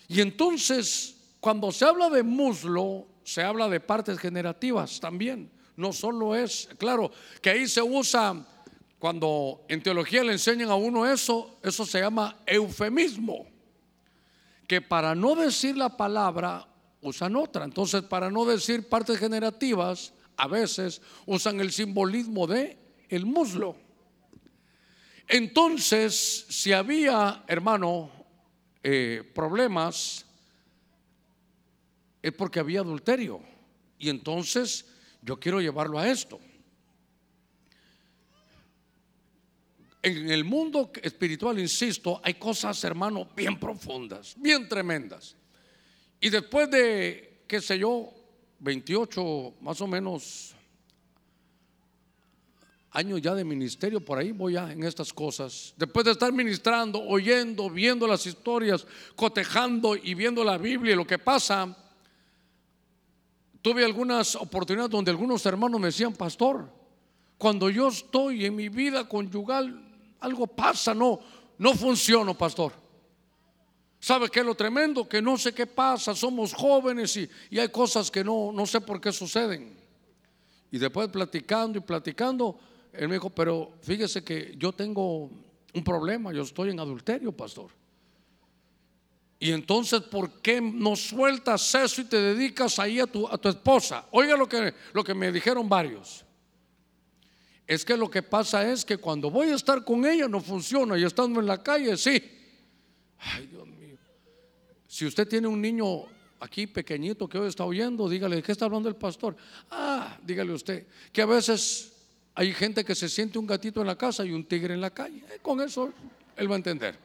Y entonces, cuando se habla de muslo, se habla de partes generativas también. No solo es, claro, que ahí se usa Cuando en teología le enseñan a uno eso, eso se llama eufemismo. Que para no decir la palabra usan otra. Entonces, para no decir partes generativas, a veces usan el simbolismo de el muslo. Entonces, si había, hermano, eh, problemas, es porque había adulterio. Y entonces yo quiero llevarlo a esto. En el mundo espiritual, insisto, hay cosas, hermano, bien profundas, bien tremendas. Y después de, qué sé yo, 28 más o menos años ya de ministerio, por ahí voy ya en estas cosas. Después de estar ministrando, oyendo, viendo las historias, cotejando y viendo la Biblia y lo que pasa, tuve algunas oportunidades donde algunos hermanos me decían, pastor, cuando yo estoy en mi vida conyugal, algo pasa, no, no funciono, pastor. ¿Sabe qué es lo tremendo? Que no sé qué pasa, somos jóvenes y, y hay cosas que no, no sé por qué suceden. Y después platicando y platicando, él me dijo, pero fíjese que yo tengo un problema, yo estoy en adulterio, pastor. Y entonces, ¿por qué no sueltas eso y te dedicas ahí a tu, a tu esposa? Oiga lo que, lo que me dijeron varios. Es que lo que pasa es que cuando voy a estar con ella no funciona y estando en la calle, sí. Ay, Dios. Si usted tiene un niño aquí pequeñito que hoy está oyendo, dígale, ¿qué está hablando el pastor? Ah, dígale usted, que a veces hay gente que se siente un gatito en la casa y un tigre en la calle. Eh, con eso él va a entender.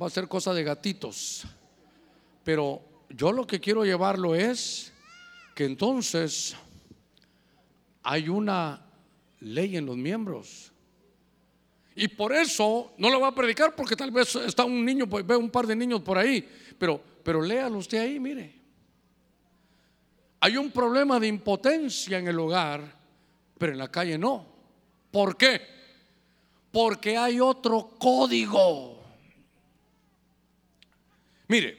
Va a ser cosa de gatitos. Pero yo lo que quiero llevarlo es que entonces hay una ley en los miembros. Y por eso no lo va a predicar porque tal vez está un niño, pues, un par de niños por ahí, pero, pero léalo usted ahí, mire. Hay un problema de impotencia en el hogar pero en la calle no. ¿Por qué? Porque hay otro código. Mire,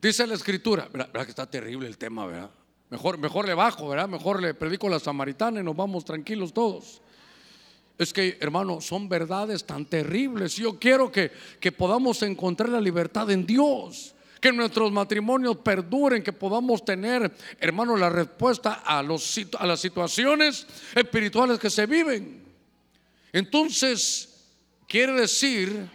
dice la escritura, ¿verdad, que está terrible el tema, ¿verdad? Mejor, mejor le bajo, ¿verdad? Mejor le predico a la samaritana y nos vamos tranquilos todos. Es que, hermano, son verdades tan terribles. Yo quiero que, que podamos encontrar la libertad en Dios que nuestros matrimonios perduren, que podamos tener, hermano, la respuesta a, los, a las situaciones espirituales que se viven. Entonces, quiere decir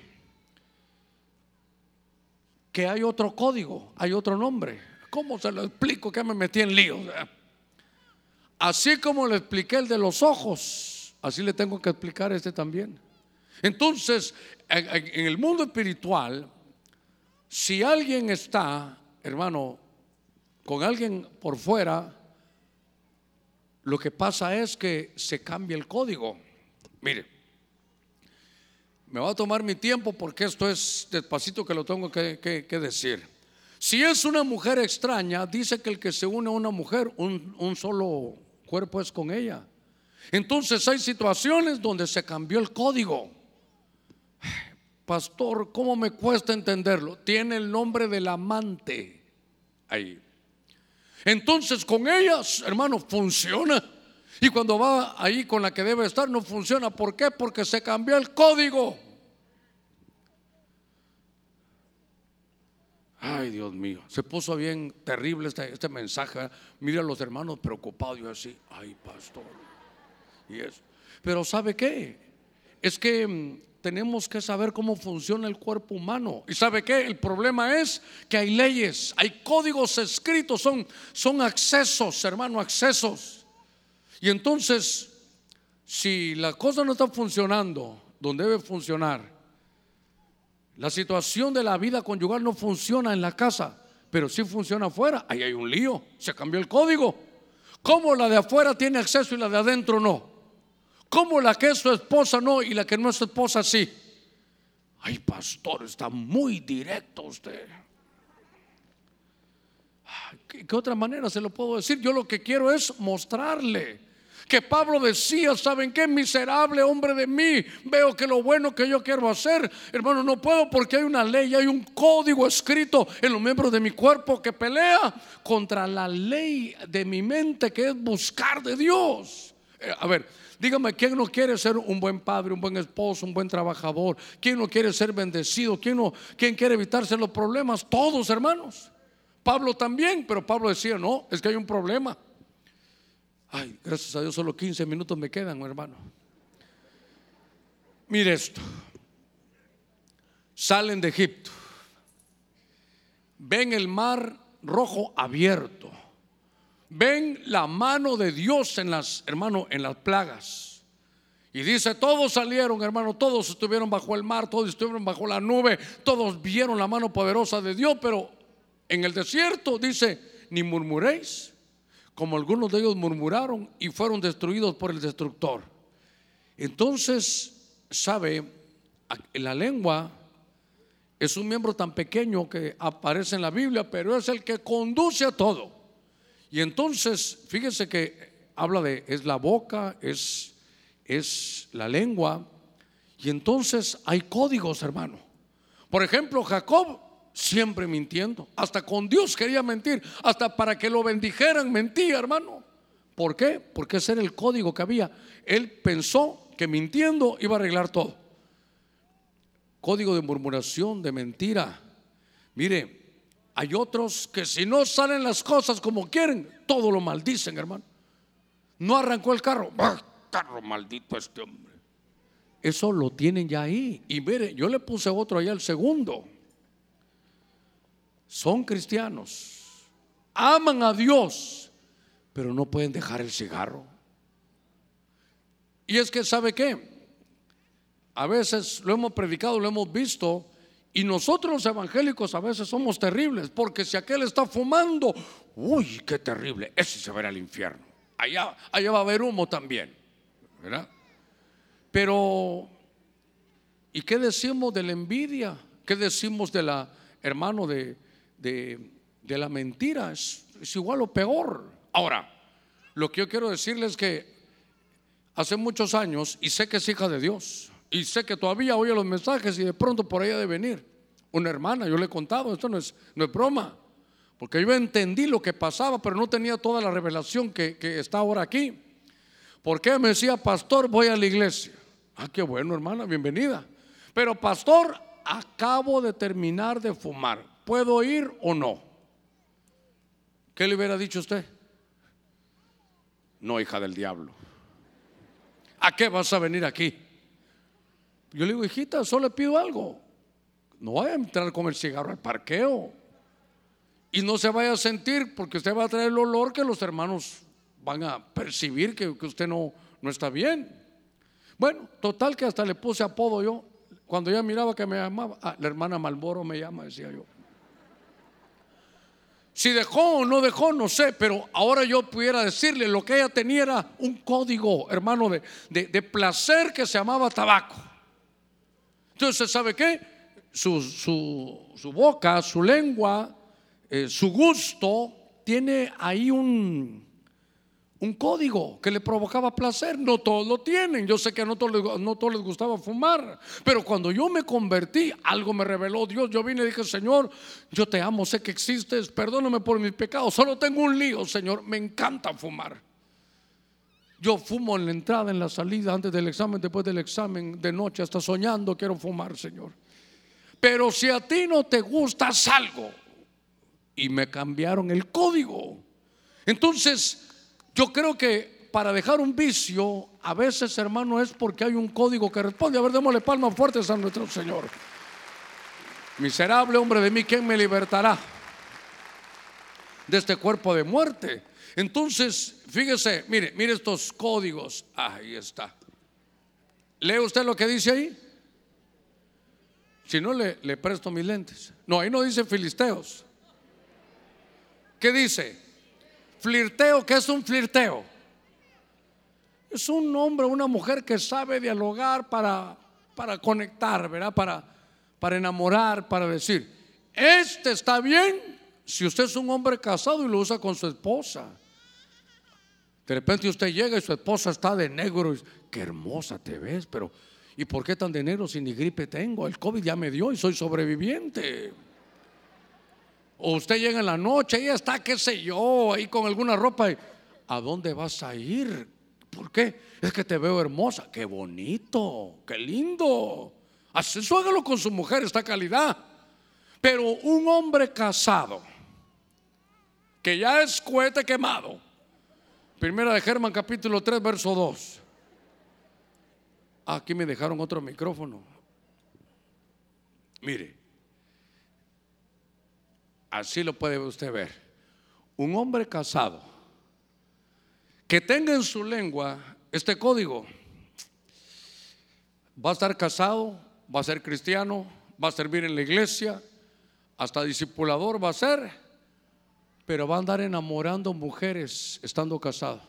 que hay otro código, hay otro nombre. ¿Cómo se lo explico que me metí en lío? Así como le expliqué el de los ojos, así le tengo que explicar este también. Entonces, en el mundo espiritual, si alguien está, hermano, con alguien por fuera, lo que pasa es que se cambia el código. Mire, me va a tomar mi tiempo porque esto es despacito que lo tengo que, decir. Si es una mujer extraña, dice que el que se une a una mujer, un, un solo cuerpo es con ella. Entonces hay situaciones donde se cambió el código. Pastor, ¿cómo me cuesta entenderlo? Tiene el nombre del amante ahí. Entonces con ellas, hermano, funciona. Y cuando va ahí con la que debe estar, no funciona. ¿Por qué? Porque se cambió el código. Ay, Dios mío, se puso bien terrible este, este mensaje. Mira a los hermanos preocupados. Yo así, ay, pastor. Y eso. Pero ¿sabe qué? Es que mm, tenemos que saber cómo funciona el cuerpo humano. ¿Y sabe qué? El problema es que hay leyes, hay códigos escritos, son, son accesos, hermano, accesos. Y entonces, si la cosa no está funcionando donde debe funcionar, la situación de la vida conyugal no funciona en la casa, pero sí funciona afuera, ahí hay un lío, se cambió el código. ¿Cómo la de afuera tiene acceso y la de adentro no? ¿Cómo la que es su esposa no y la que no es su esposa sí? Ay, pastor, está muy directo usted. ¿Qué, ¿Qué, otra manera se lo puedo decir? Yo lo que quiero es mostrarle que Pablo decía, ¿saben qué? Miserable hombre de mí, veo que lo bueno que yo quiero hacer, hermano, no puedo porque hay una ley, hay un código escrito en los miembros de mi cuerpo que pelea contra la ley de mi mente que es buscar de Dios. Eh, a ver, Dígame, ¿quién no quiere ser un buen padre, un buen esposo, un buen trabajador? ¿Quién no quiere ser bendecido? ¿Quién, no, quién quiere evitarse los problemas? Todos, hermanos. Pablo también, pero Pablo decía, no, es que hay un problema. Ay, gracias a Dios, solo 15 minutos me quedan, hermano. Mire esto. Salen de Egipto. Ven el mar rojo abierto. Ven la mano de Dios en las, hermano, en las plagas. Y dice, todos salieron, hermano, todos estuvieron bajo el mar, todos estuvieron bajo la nube, todos vieron la mano poderosa de Dios, pero en el desierto dice, ni murmuréis, como algunos de ellos murmuraron y fueron destruidos por el destructor. Entonces, sabe, la lengua es un miembro tan pequeño que aparece en la Biblia, pero es el que conduce a todo. Y entonces, fíjese que habla de, es la boca, es, es la lengua, y entonces hay códigos, hermano. Por ejemplo, Jacob siempre mintiendo, hasta con Dios quería mentir, hasta para que lo bendijeran mentía, hermano. ¿Por qué? Porque ese era el código que había. Él pensó que mintiendo iba a arreglar todo código de murmuración, de mentira. Mire, hay otros que si no salen las cosas como quieren, todo lo maldicen, hermano. No arrancó el carro. carro maldito este hombre! Eso lo tienen ya ahí. Y mire, yo le puse otro allá, el segundo. Son cristianos. Aman a Dios, pero no pueden dejar el cigarro. Y es que, ¿sabe qué? a veces lo hemos predicado, lo hemos visto, y nosotros los evangélicos a veces somos terribles, porque si aquel está fumando, uy, qué terrible, ese se va al infierno. Allá, allá va a haber humo también, ¿verdad? Pero, ¿y qué decimos de la envidia? ¿Qué decimos de la, hermano, de, de, la mentira? Es, es igual o peor. Ahora, lo que yo quiero decirles es que hace muchos años, y sé que es hija de Dios, y sé que todavía oye los mensajes y de pronto por ahí ha de venir una hermana, yo le he contado, esto no es, no es broma, porque yo entendí lo que pasaba, pero no tenía toda la revelación que, que está ahora aquí. ¿Por qué me decía, pastor, voy a la iglesia? Ah, qué bueno, hermana, bienvenida. Pero, pastor, acabo de terminar de fumar. ¿Puedo ir o no? ¿Qué le hubiera dicho usted? No, hija del diablo. ¿A qué vas a venir aquí? Yo le digo, hijita, solo le pido algo. No vaya a entrar con el cigarro al parqueo. Y no se vaya a sentir, porque usted va a traer el olor que los hermanos van a percibir que, usted no, no está bien. Bueno, total que hasta le puse apodo yo. Cuando ella miraba que me llamaba, ah, la hermana Malboro me llama, decía yo. Si dejó o no dejó, no sé, pero ahora yo pudiera decirle lo que ella tenía era un código, hermano, de, de placer que se llamaba tabaco. Entonces, ¿sabe qué? Su, su, boca, su lengua, eh, su gusto, tiene ahí un, un código que le provocaba placer. No todos lo tienen. Yo sé que no todos, no todos les gustaba fumar. Pero cuando yo me convertí, algo me reveló Dios. Yo vine y dije, Señor, yo te amo, sé que existes, perdóname por mis pecados. Solo tengo un lío, Señor. Me encanta fumar. Yo fumo en la entrada, en la salida, antes del examen, después del examen, de noche, hasta soñando quiero fumar, Señor. Pero si a ti no te gusta, salgo. Y me cambiaron el código. Entonces, yo creo que para dejar un vicio, a veces, hermano, es porque hay un código que responde. A ver, démosle palmas fuertes a nuestro Señor. Miserable hombre de mí, ¿quién me libertará de este cuerpo de muerte? Entonces, fíjese, mire, mire estos códigos. Ahí está. ¿Lee usted lo que dice ahí? Si no, le, presto mis lentes. No, ahí no dice filisteos. ¿Qué dice? Flirteo, ¿qué es un flirteo? Es un hombre, una mujer que sabe dialogar para, para conectar, ¿verdad? Para, para enamorar, para decir, este está bien si usted es un hombre casado y lo usa con su esposa. De repente usted llega y su esposa está de negro. Y, Qué hermosa te ves, pero ¿y por qué tan de negro si ni gripe tengo? El COVID ya me dio y soy sobreviviente. O usted llega en la noche y está, qué sé yo, ahí con alguna ropa. ¿A dónde vas a ir? ¿Por qué? Es que te veo hermosa. Qué bonito, qué lindo. Así hágalo con su mujer, esta calidad. Pero un hombre casado, que ya es cohete quemado, primera de Germán capítulo 3, verso 2. Aquí me dejaron otro micrófono. Mire, así lo puede usted ver. Un hombre casado que tenga en su lengua este código va a estar casado, va a ser cristiano, va a servir en la iglesia, hasta discipulador va a ser, pero va a andar enamorando mujeres estando casado.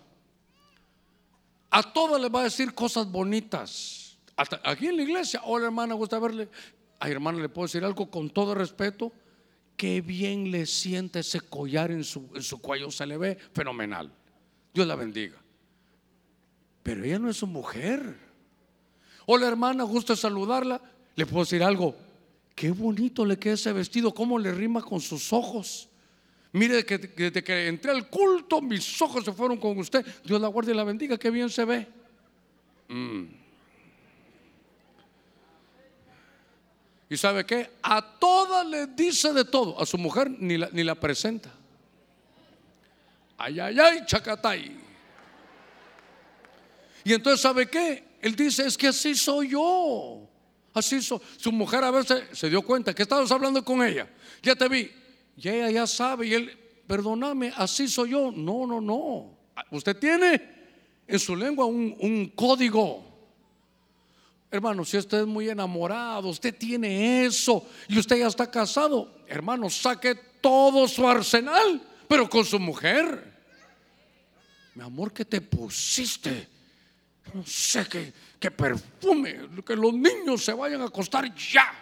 A todas le va a decir cosas bonitas. Aquí en la iglesia, hola hermana, gusta verle. A hermana le puedo decir algo con todo respeto. Qué bien le siente ese collar en su, en su cuello, se le ve fenomenal. Dios la bendiga. Pero ella no es su mujer. Hola hermana, gusta saludarla. Le puedo decir algo. Qué bonito le queda ese vestido, cómo le rima con sus ojos. Mire que desde que entré al culto, mis ojos se fueron con usted. Dios la guarde y la bendiga, qué bien se ve. Mm. ¿Y sabe qué? A todas le dice de todo. A su mujer ni la, ni la presenta. Ay, ay, ay, chacatay. Y entonces, ¿sabe qué? Él dice, es que así soy yo. Así soy. Su mujer a veces se dio cuenta que estabas hablando con ella. Ya te vi. Y ella ya sabe, y él, perdóname, así soy yo. No, no, no. Usted tiene en su lengua un, código. Hermano, si usted es muy enamorado, usted tiene eso y usted ya está casado, hermano, saque todo su arsenal, pero con su mujer. Mi amor, que te pusiste? No sé qué, qué perfume, que los niños se vayan a acostar ya.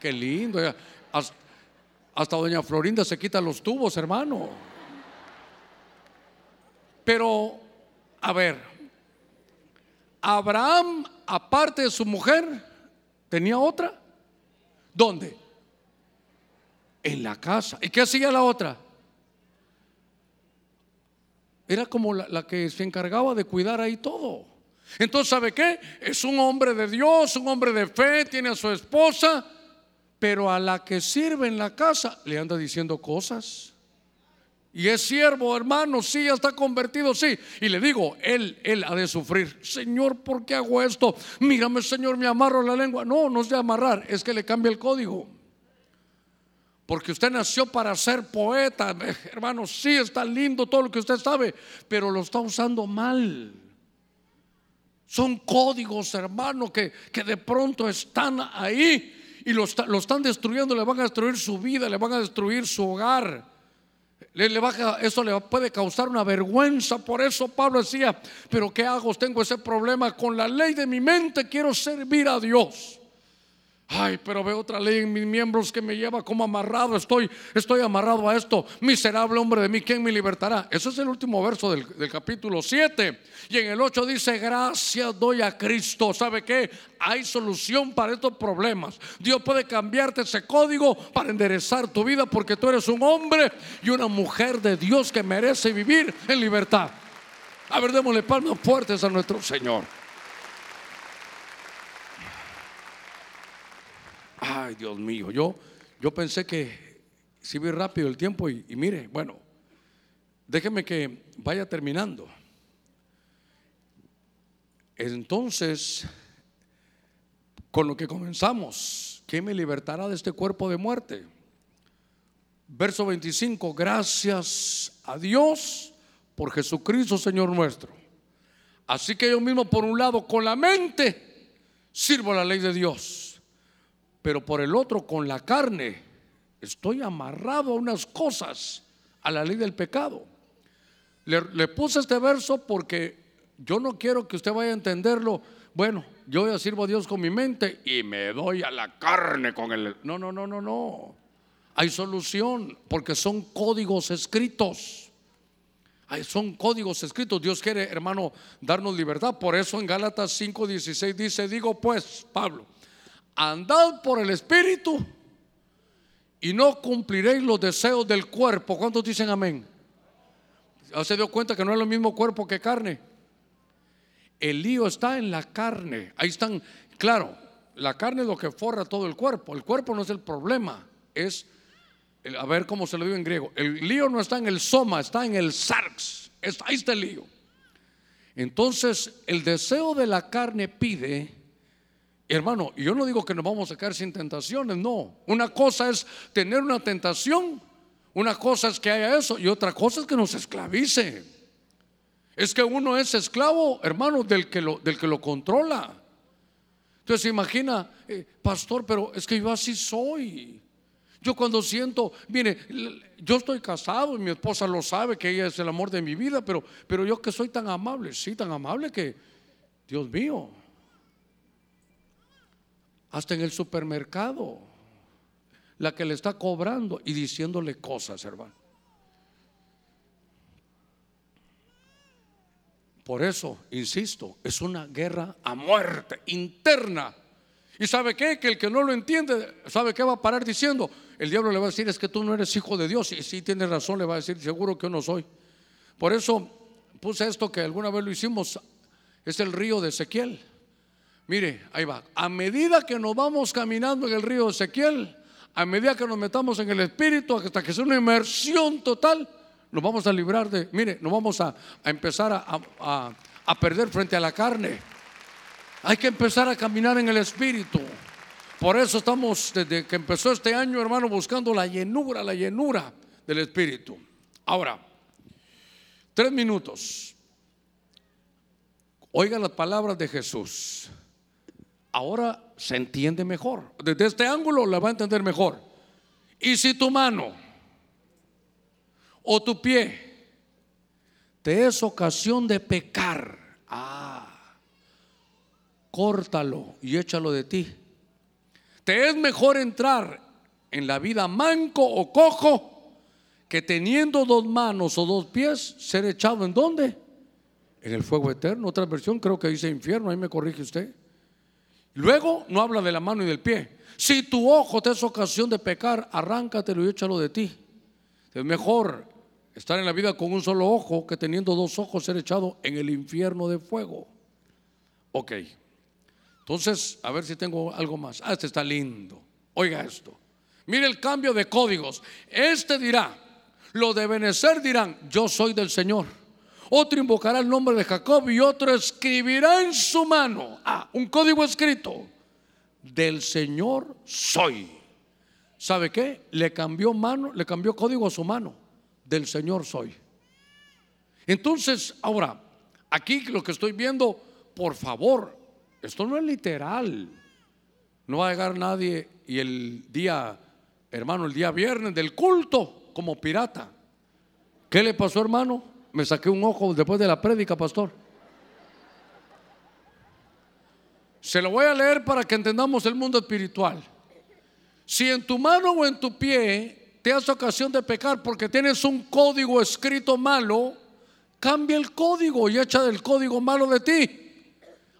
Qué lindo. Hasta doña Florinda se quita los tubos, hermano. Pero, a ver, Abraham, aparte de su mujer, tenía otra. ¿Dónde? En la casa. ¿Y qué hacía la otra? Era como la, la, que se encargaba de cuidar ahí todo. Entonces, ¿sabe qué? Es un hombre de Dios, un hombre de fe, tiene a su esposa, pero a la que sirve en la casa le anda diciendo cosas. Y es siervo, hermano, sí, ya está convertido, sí. Y le digo, él, él ha de sufrir. Señor, ¿por qué hago esto? Mírame, Señor, me amarro la lengua. No, no es de amarrar, es que le cambia el código. Porque usted nació para ser poeta, [laughs] hermano, sí, está lindo todo lo que usted sabe, pero lo está usando mal. Son códigos, hermano, que, que de pronto están ahí y lo, están destruyendo, le van a destruir su vida, le van a destruir su hogar. Le, le eso le puede causar una vergüenza. Por eso Pablo decía, pero ¿qué hago? Tengo ese problema con la ley de mi mente, quiero servir a Dios. Ay, pero veo otra ley en mis miembros que me lleva como amarrado. Estoy, estoy amarrado a esto. Miserable hombre de mí, ¿quién me libertará? Eso es el último verso del, del capítulo 7. Y en el 8 dice, gracias doy a Cristo. ¿Sabe qué? Hay solución para estos problemas. Dios puede cambiarte ese código para enderezar tu vida porque tú eres un hombre y una mujer de Dios que merece vivir en libertad. A ver, démosle palmas fuertes a nuestro Señor. Ay, Dios mío, yo, yo pensé que si vi rápido el tiempo y, y mire, bueno, déjeme que vaya terminando. Entonces, con lo que comenzamos, ¿quién me libertará de este cuerpo de muerte? Verso 25, gracias a Dios por Jesucristo Señor nuestro. Así que yo mismo, por un lado, con la mente, sirvo la ley de Dios pero por el otro con la carne estoy amarrado a unas cosas, a la ley del pecado. Le, puse este verso porque yo no quiero que usted vaya a entenderlo. Bueno, yo ya sirvo a Dios con mi mente y me doy a la carne con el... No, no, no, no, no. Hay solución porque son códigos escritos. son códigos escritos. Dios quiere, hermano, darnos libertad. Por eso en Gálatas 5:16 dice, digo pues, Pablo, andad por el Espíritu y no cumpliréis los deseos del cuerpo. ¿Cuántos dicen amén? ¿Ya se dio cuenta que no es lo mismo cuerpo que carne? El lío está en la carne. Ahí están, claro, la carne es lo que forra todo el cuerpo. El cuerpo no es el problema, es, a ver cómo se lo digo en griego. El lío no está en el soma, está en el sarx. ahí está el lío. Entonces, el deseo de la carne pide, hermano, yo no digo que nos vamos a quedar sin tentaciones, no. Una cosa es tener una tentación, una cosa es que haya eso y otra cosa es que nos esclavice. Es que uno es esclavo, hermano, del que lo, del que lo controla. Entonces imagina, eh, pastor, pero es que yo así soy. Yo cuando siento, mire, yo estoy casado y mi esposa lo sabe que ella es el amor de mi vida, pero, pero yo que soy tan amable, sí, tan amable que, Dios mío, hasta en el supermercado, la que le está cobrando y diciéndole cosas, hermano. Por eso, insisto, es una guerra a muerte interna. ¿Y sabe qué? Que el que no lo entiende, ¿sabe qué va a parar diciendo? el diablo le va a decir, es que tú no eres hijo de Dios. Y si tiene razón, le va a decir, seguro que yo no soy. Por eso puse esto que alguna vez lo hicimos, es el río de Ezequiel. Mire, ahí va. A medida que nos vamos caminando en el río Ezequiel, a medida que nos metamos en el Espíritu, hasta que sea una inmersión total, nos vamos a librar de, mire, nos vamos a, empezar a, a perder frente a la carne. Hay que empezar a caminar en el Espíritu. Por eso estamos desde que empezó este año, hermano, buscando la llenura, la llenura del Espíritu. Ahora, tres minutos. Oiga las palabras de Jesús. Ahora se entiende mejor. Desde este ángulo la va a entender mejor. Y si tu mano o tu pie te es ocasión de pecar, ah, córtalo y échalo de ti te es mejor entrar en la vida manco o cojo que teniendo dos manos o dos pies ser echado en dónde? En el fuego eterno. Otra versión creo que dice infierno, ahí me corrige usted. Luego no habla de la mano y del pie. Si tu ojo te es ocasión de pecar, arráncatelo y échalo de ti. Es mejor estar en la vida con un solo ojo que teniendo dos ojos ser echado en el infierno de fuego. Ok. Entonces, a ver si tengo algo más. Ah, este está lindo. Oiga esto. Mire el cambio de códigos. Este dirá, lo de Benecer dirán, yo soy del Señor. Otro invocará el nombre de Jacob y otro escribirá en su mano, ah, un código escrito, del Señor soy. ¿Sabe qué? Le cambió mano, le cambió código a su mano, del Señor soy. Entonces, ahora, aquí lo que estoy viendo, por favor, esto no es literal. No va a llegar nadie y el día, hermano, el día viernes del culto como pirata. ¿Qué le pasó, hermano? Me saqué un ojo después de la prédica, pastor. Se lo voy a leer para que entendamos el mundo espiritual. Si en tu mano o en tu pie te hace ocasión de pecar porque tienes un código escrito malo, cambia el código y echa del código malo de ti.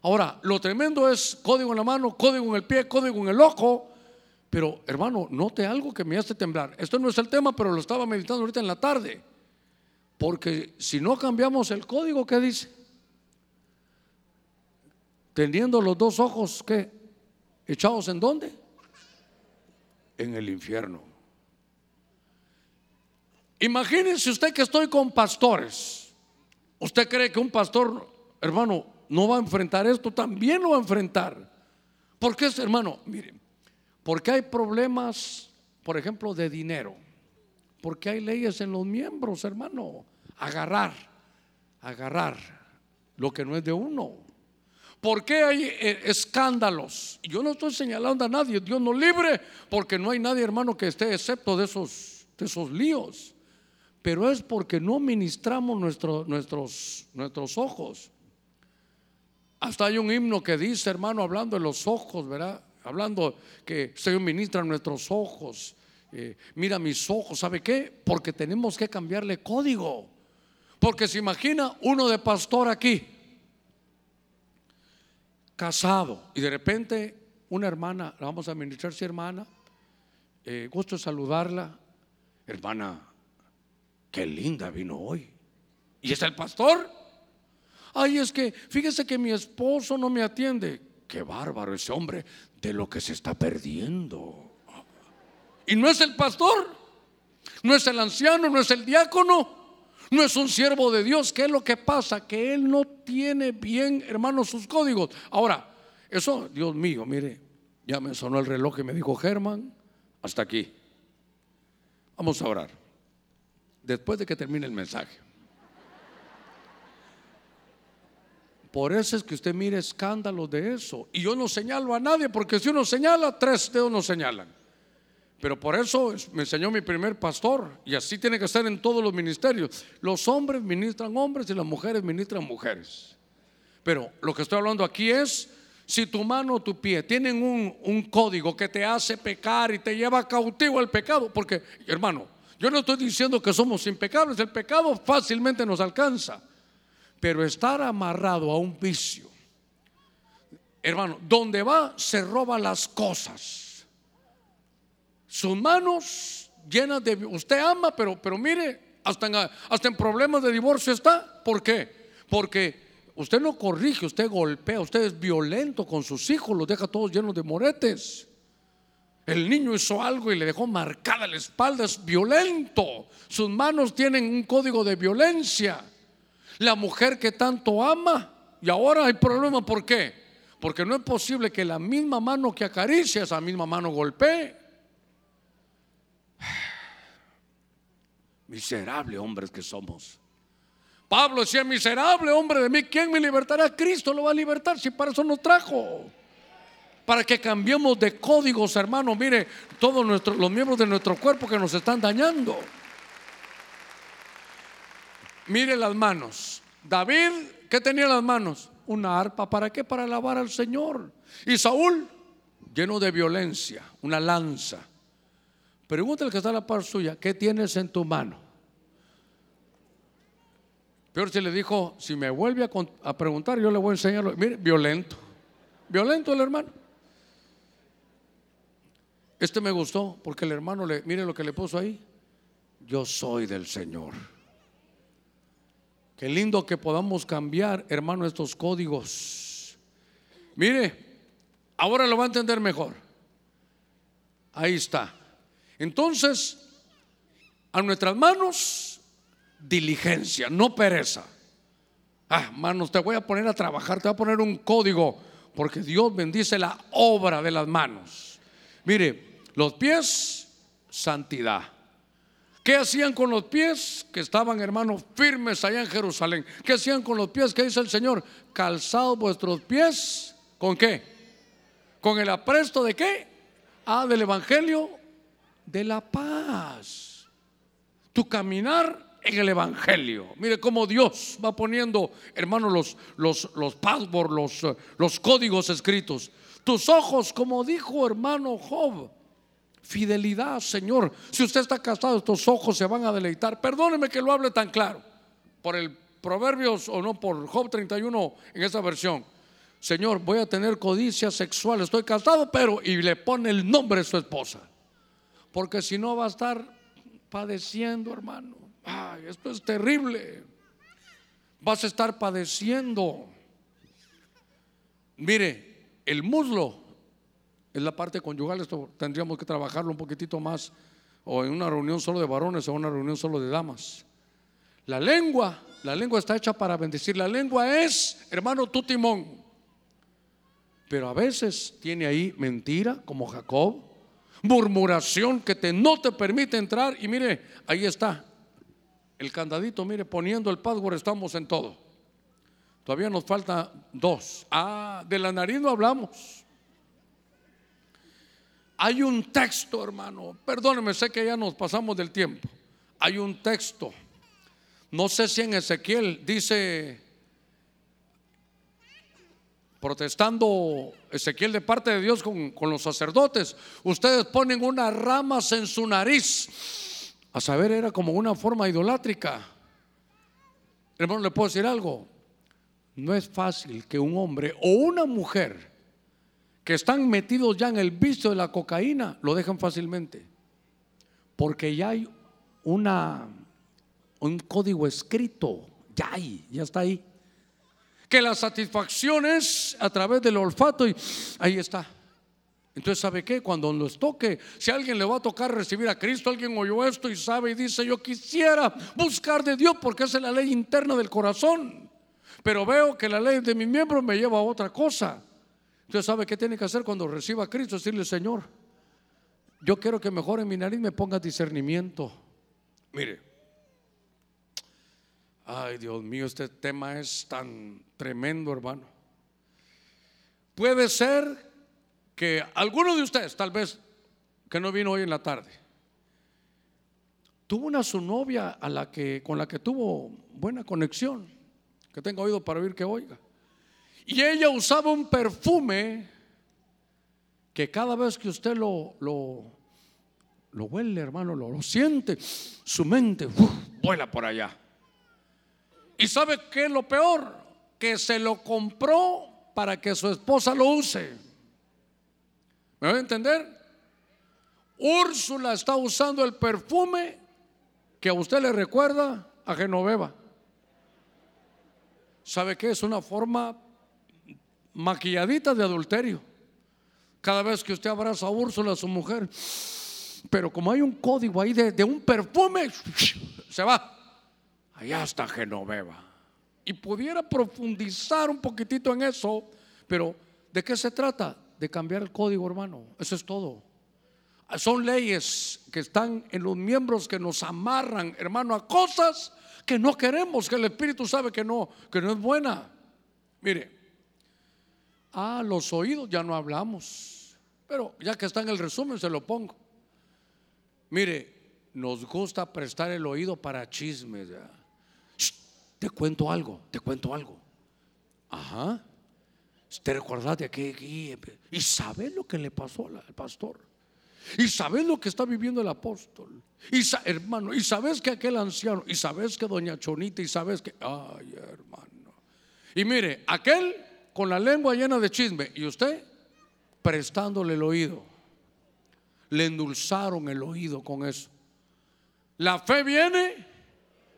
Ahora, lo tremendo es código en la mano, código en el pie, código en el ojo. Pero hermano, note algo que me hace temblar. Esto no es el tema, pero lo estaba meditando ahorita en la tarde. Porque si no cambiamos el código, ¿qué dice? Teniendo los dos ojos, ¿qué? ¿Echados en dónde? En el infierno. Imagínense usted que estoy con pastores. ¿Usted cree que un pastor, hermano, no va a enfrentar esto, también lo va a enfrentar. ¿Por qué, hermano? Miren, porque hay problemas, por ejemplo, de dinero. Porque hay leyes en los miembros, hermano. Agarrar, agarrar lo que no es de uno. ¿Por qué hay eh, escándalos? Yo no estoy señalando a nadie, Dios no libre, porque no hay nadie, hermano, que esté excepto de esos, de esos líos. Pero es porque no ministramos nuestros, nuestros ojos. Hasta hay un himno que dice, hermano, hablando de los ojos, ¿verdad? Hablando que Señor ministra nuestros ojos. Eh, mira mis ojos, ¿sabe qué? Porque tenemos que cambiarle código. Porque se imagina uno de pastor aquí, casado, y de repente una hermana, la vamos a ministrar, si hermana, eh, gusto saludarla, hermana, qué linda vino hoy. ¿Y es el pastor? Ay, es que fíjese que mi esposo no me atiende. Qué bárbaro ese hombre de lo que se está perdiendo. Y no es el pastor, no es el anciano, no es el diácono, no es un siervo de Dios. ¿Qué es lo que pasa? Que él no tiene bien, hermanos, sus códigos. Ahora, eso, Dios mío, mire, ya me sonó el reloj y me dijo Germán, hasta aquí. Vamos a orar. Después de que termine el mensaje. Por eso es que usted mire escándalos de eso. Y yo no señalo a nadie, porque si uno señala, tres dedos no señalan. Pero por eso me enseñó mi primer pastor. Y así tiene que ser en todos los ministerios. Los hombres ministran hombres y las mujeres ministran mujeres. Pero lo que estoy hablando aquí es, si tu mano o tu pie tienen un, un código que te hace pecar y te lleva cautivo al pecado, porque hermano, yo no estoy diciendo que somos impecables, el pecado fácilmente nos alcanza. Pero estar amarrado a un vicio, hermano, donde va se roba las cosas. Sus manos llenas de... Usted ama, pero, pero mire, hasta en, hasta en problemas de divorcio está. ¿Por qué? Porque usted no corrige, usted golpea, usted es violento con sus hijos, los deja todos llenos de moretes. El niño hizo algo y le dejó marcada la espalda, es violento. Sus manos tienen un código de violencia. La mujer que tanto ama y ahora hay problema, ¿por qué? Porque no es posible que la misma mano que acaricia, esa misma mano golpee. Miserable hombres que somos. Pablo decía, miserable hombre de mí, ¿quién me libertará? Cristo lo va a libertar si para eso nos trajo. Para que cambiemos de códigos, hermano. Mire, todos nuestros, los miembros de nuestro cuerpo que nos están dañando. Mire las manos. David, ¿qué tenía en las manos? Una arpa. ¿Para qué? Para alabar al Señor. Y Saúl, lleno de violencia, una lanza. Pregúntale que está a la par suya, ¿qué tienes en tu mano? Peor si le dijo, si me vuelve a, preguntar, yo le voy a enseñarlo. Mire, violento. Violento el hermano. Este me gustó porque el hermano le, mire lo que le puso ahí. Yo soy del Señor. Qué lindo que podamos cambiar, hermano, estos códigos. Mire, ahora lo va a entender mejor. Ahí está. Entonces, a nuestras manos, diligencia, no pereza. Ah, manos, te voy a poner a trabajar, te voy a poner un código, porque Dios bendice la obra de las manos. Mire, los pies, santidad. ¿Qué hacían con los pies? Que estaban, hermanos, firmes allá en Jerusalén. ¿Qué hacían con los pies? ¿Qué dice el Señor? Calzados vuestros pies. ¿Con qué? ¿Con el apresto de qué? Ah, del Evangelio de la paz. Tu caminar en el Evangelio. Mire cómo Dios va poniendo, hermanos, los, los, los passwords, los, los códigos escritos. Tus ojos, como dijo hermano Job, Fidelidad, Señor. Si usted está casado, estos ojos se van a deleitar. Perdóneme que lo hable tan claro. Por el Proverbios o no por Job 31 en esa versión. Señor, voy a tener codicia sexual. Estoy casado, pero y le pone el nombre de su esposa. Porque si no va a estar padeciendo, hermano. Ay, esto es terrible. Vas a estar padeciendo. Mire, el muslo es la parte conyugal, esto tendríamos que trabajarlo un poquitito más, o en una reunión solo de varones o una reunión solo de damas. La lengua, la lengua está hecha para bendecir. La lengua es, hermano, tu timón. Pero a veces tiene ahí mentira, como Jacob, murmuración que te, no te permite entrar. Y mire, ahí está el candadito, mire, poniendo el password estamos en todo. Todavía nos falta dos. Ah, de la nariz no hablamos. Hay un texto, hermano. Perdóneme, sé que ya nos pasamos del tiempo. Hay un texto. No sé si en Ezequiel dice, protestando Ezequiel de parte de Dios con, con los sacerdotes, ustedes ponen unas ramas en su nariz. A saber, era como una forma idolátrica. Hermano, le puedo decir algo. No es fácil que un hombre o una mujer que están metidos ya en el vicio de la cocaína, lo dejan fácilmente. Porque ya hay una, un código escrito, ya hay, ya está ahí. Que la satisfacción es a través del olfato y ahí está. Entonces, ¿sabe qué? Cuando nos toque, si alguien le va a tocar recibir a Cristo, alguien oyó esto y sabe y dice, yo quisiera buscar de Dios porque esa es la ley interna del corazón. Pero veo que la ley de mi miembro me lleva a otra cosa. Entonces, ¿sabe qué tiene que hacer cuando reciba a Cristo? Decirle, Señor, yo quiero que mejore mi nariz me ponga discernimiento. Mire, ay Dios mío, este tema es tan tremendo, hermano. Puede ser que alguno de ustedes, tal vez que no vino hoy en la tarde, tuvo una su novia a la que, con la que tuvo buena conexión, que tenga oído para oír que oiga. Y ella usaba un perfume que cada vez que usted lo, lo, lo huele, hermano, lo, lo siente, su mente vuela por allá. ¿Y sabe qué es lo peor? Que se lo compró para que su esposa lo use. ¿Me va a entender? Úrsula está usando el perfume que a usted le recuerda a Genoveva. ¿Sabe qué? Es una forma maquilladita de adulterio. Cada vez que usted abraza a Úrsula, a su mujer, pero como hay un código ahí de un perfume, se va. Allá está Genoveva. Y pudiera profundizar un poquitito en eso, pero ¿de qué se trata? de cambiar el código, hermano. Eso es todo. Son leyes que están en los miembros que nos amarran, hermano, a cosas que no queremos, que el Espíritu sabe que no, que no es buena. Mire, a los oídos ya no hablamos, pero ya que está en el resumen se lo pongo. Mire, nos gusta prestar el oído para chismes. Te cuento algo, te cuento algo. Ajá. ¿Te recordás de aquí? ¿Y sabes lo que le pasó al pastor? ¿Y sabes lo que está viviendo el apóstol? Y hermano, ¿y sabes que aquel anciano? ¿Y sabes que doña Chonita? ¿Y sabes que... Ay, hermano. Y mire, aquel con la lengua llena de chisme y usted prestándole el oído. Le endulzaron el oído con eso. La fe viene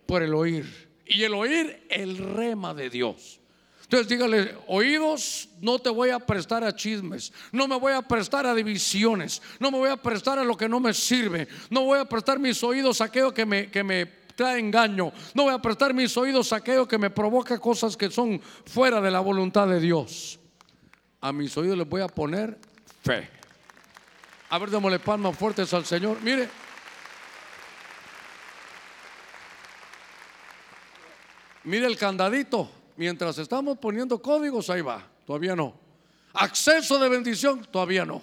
por el oír. Y el oír el rema de Dios. Entonces dígale, oídos, no te voy a prestar a chismes, no me voy a prestar a divisiones, no me voy a prestar a lo que no me sirve, no voy a prestar mis oídos a aquello que me, que me trae engaño, no voy a prestar mis oídos a aquello que me provoca cosas que son fuera de la voluntad de Dios. A mis oídos les voy a poner fe. A ver, démosle palmas fuertes al Señor. Mire. Mire el candadito. Mientras estamos poniendo códigos, ahí va, todavía no. Acceso de bendición, todavía no.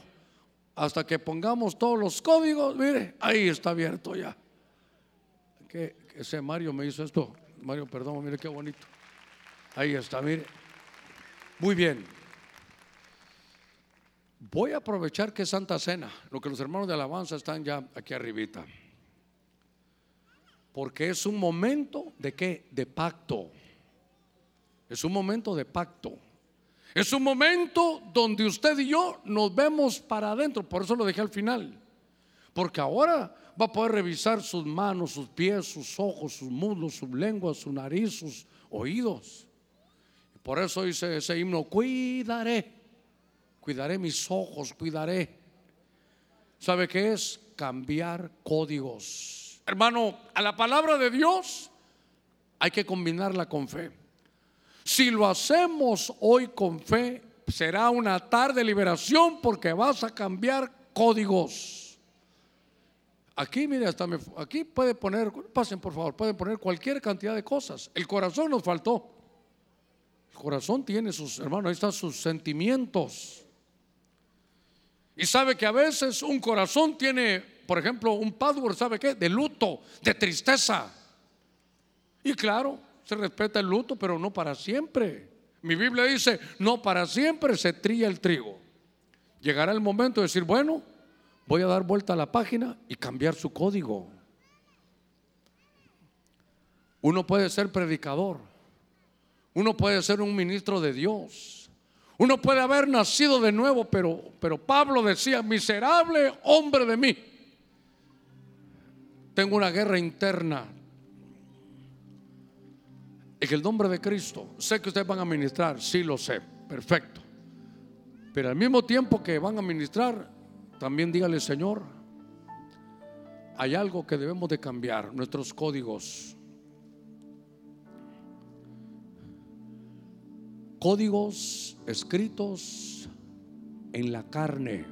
Hasta que pongamos todos los códigos, mire, ahí está abierto ya. Ese Mario me hizo esto. Mario, perdón, mire qué bonito. Ahí está, mire. Muy bien. Voy a aprovechar que es Santa Cena, lo que los hermanos de alabanza están ya aquí arribita. Porque es un momento de qué? De pacto. Es un momento de pacto. Es un momento donde usted y yo nos vemos para adentro. Por eso lo dejé al final. Porque ahora va a poder revisar sus manos, sus pies, sus ojos, sus muslos, su lengua, su nariz, sus oídos. Por eso dice ese himno, cuidaré, cuidaré mis ojos, cuidaré. ¿Sabe qué es? Cambiar códigos. Hermano, a la palabra de Dios hay que combinarla con fe. Si lo hacemos hoy con fe, será una tarde de liberación porque vas a cambiar códigos. Aquí, mire, hasta aquí puede poner, pasen por favor, pueden poner cualquier cantidad de cosas. El corazón nos faltó. El corazón tiene sus, hermanos, ahí están sus sentimientos. Y sabe que a veces un corazón tiene, por ejemplo, un password, ¿sabe qué? De luto, de tristeza. Y claro, se respeta el luto, pero no para siempre. Mi Biblia dice, no para siempre se trilla el trigo. Llegará el momento de decir, bueno, voy a dar vuelta a la página y cambiar su código. Uno puede ser predicador, uno puede ser un ministro de Dios, uno puede haber nacido de nuevo, pero, pero Pablo decía, miserable hombre de mí, tengo una guerra interna, En el nombre de Cristo, sé que ustedes van a ministrar, sí lo sé, perfecto. Pero al mismo tiempo que van a ministrar, también dígale, Señor, hay algo que debemos de cambiar, nuestros códigos. Códigos escritos en la carne,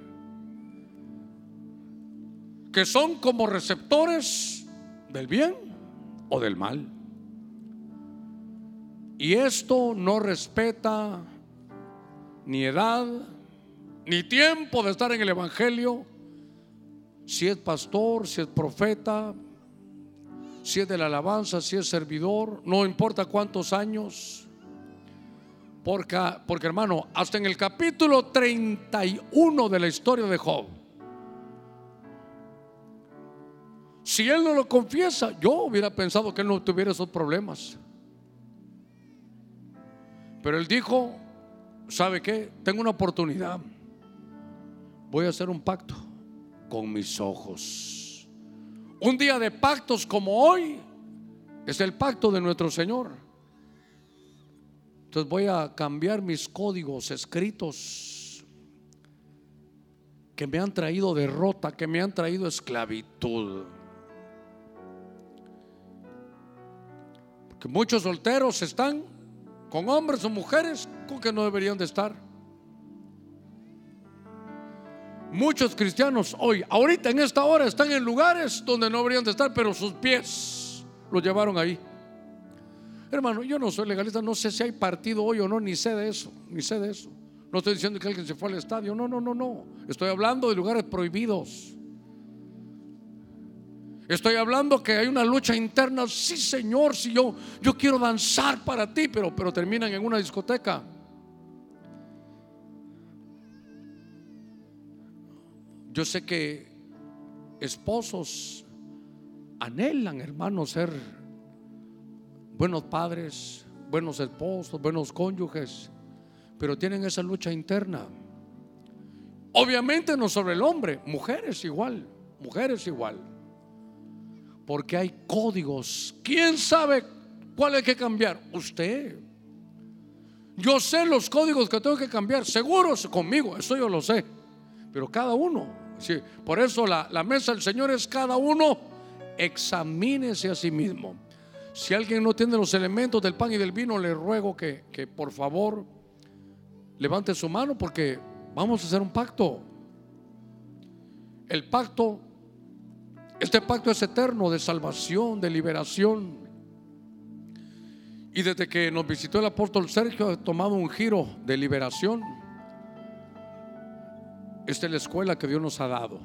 que son como receptores del bien o del mal. Y esto no respeta ni edad, ni tiempo de estar en el Evangelio, si es pastor, si es profeta, si es de la alabanza, si es servidor, no importa cuántos años. Porque, porque hermano, hasta en el capítulo 31 de la historia de Job, si él no lo confiesa, yo hubiera pensado que él no tuviera esos problemas. Pero él dijo, ¿sabe qué? Tengo una oportunidad. Voy a hacer un pacto con mis ojos. Un día de pactos como hoy es el pacto de nuestro Señor. Entonces voy a cambiar mis códigos escritos que me han traído derrota, que me han traído esclavitud. Porque muchos solteros están con hombres o mujeres con que no deberían de estar. Muchos cristianos hoy, ahorita en esta hora, están en lugares donde no deberían de estar, pero sus pies los llevaron ahí. Hermano, yo no soy legalista, no sé si hay partido hoy o no, ni sé de eso, ni sé de eso. No estoy diciendo que alguien se fue al estadio, no, no, no, no. Estoy hablando de lugares prohibidos. Estoy hablando que hay una lucha interna, sí Señor, si yo, yo quiero danzar para ti, pero, pero terminan en una discoteca. Yo sé que esposos anhelan, hermanos, ser buenos padres, buenos esposos, buenos cónyuges, pero tienen esa lucha interna. Obviamente no sobre el hombre, mujeres igual, mujeres igual. Porque hay códigos. ¿Quién sabe cuál hay que cambiar? Usted. Yo sé los códigos que tengo que cambiar, seguros conmigo, eso yo lo sé. Pero cada uno por eso la, la mesa del Señor es cada uno examínese a sí mismo. Si alguien no tiene los elementos del pan y del vino, le ruego que, que por favor levante su mano porque vamos a hacer un pacto. El pacto, este pacto es eterno de salvación, de liberación. Y desde que nos visitó el apóstol Sergio ha tomado un giro de liberación. Esta es la escuela que Dios nos ha dado.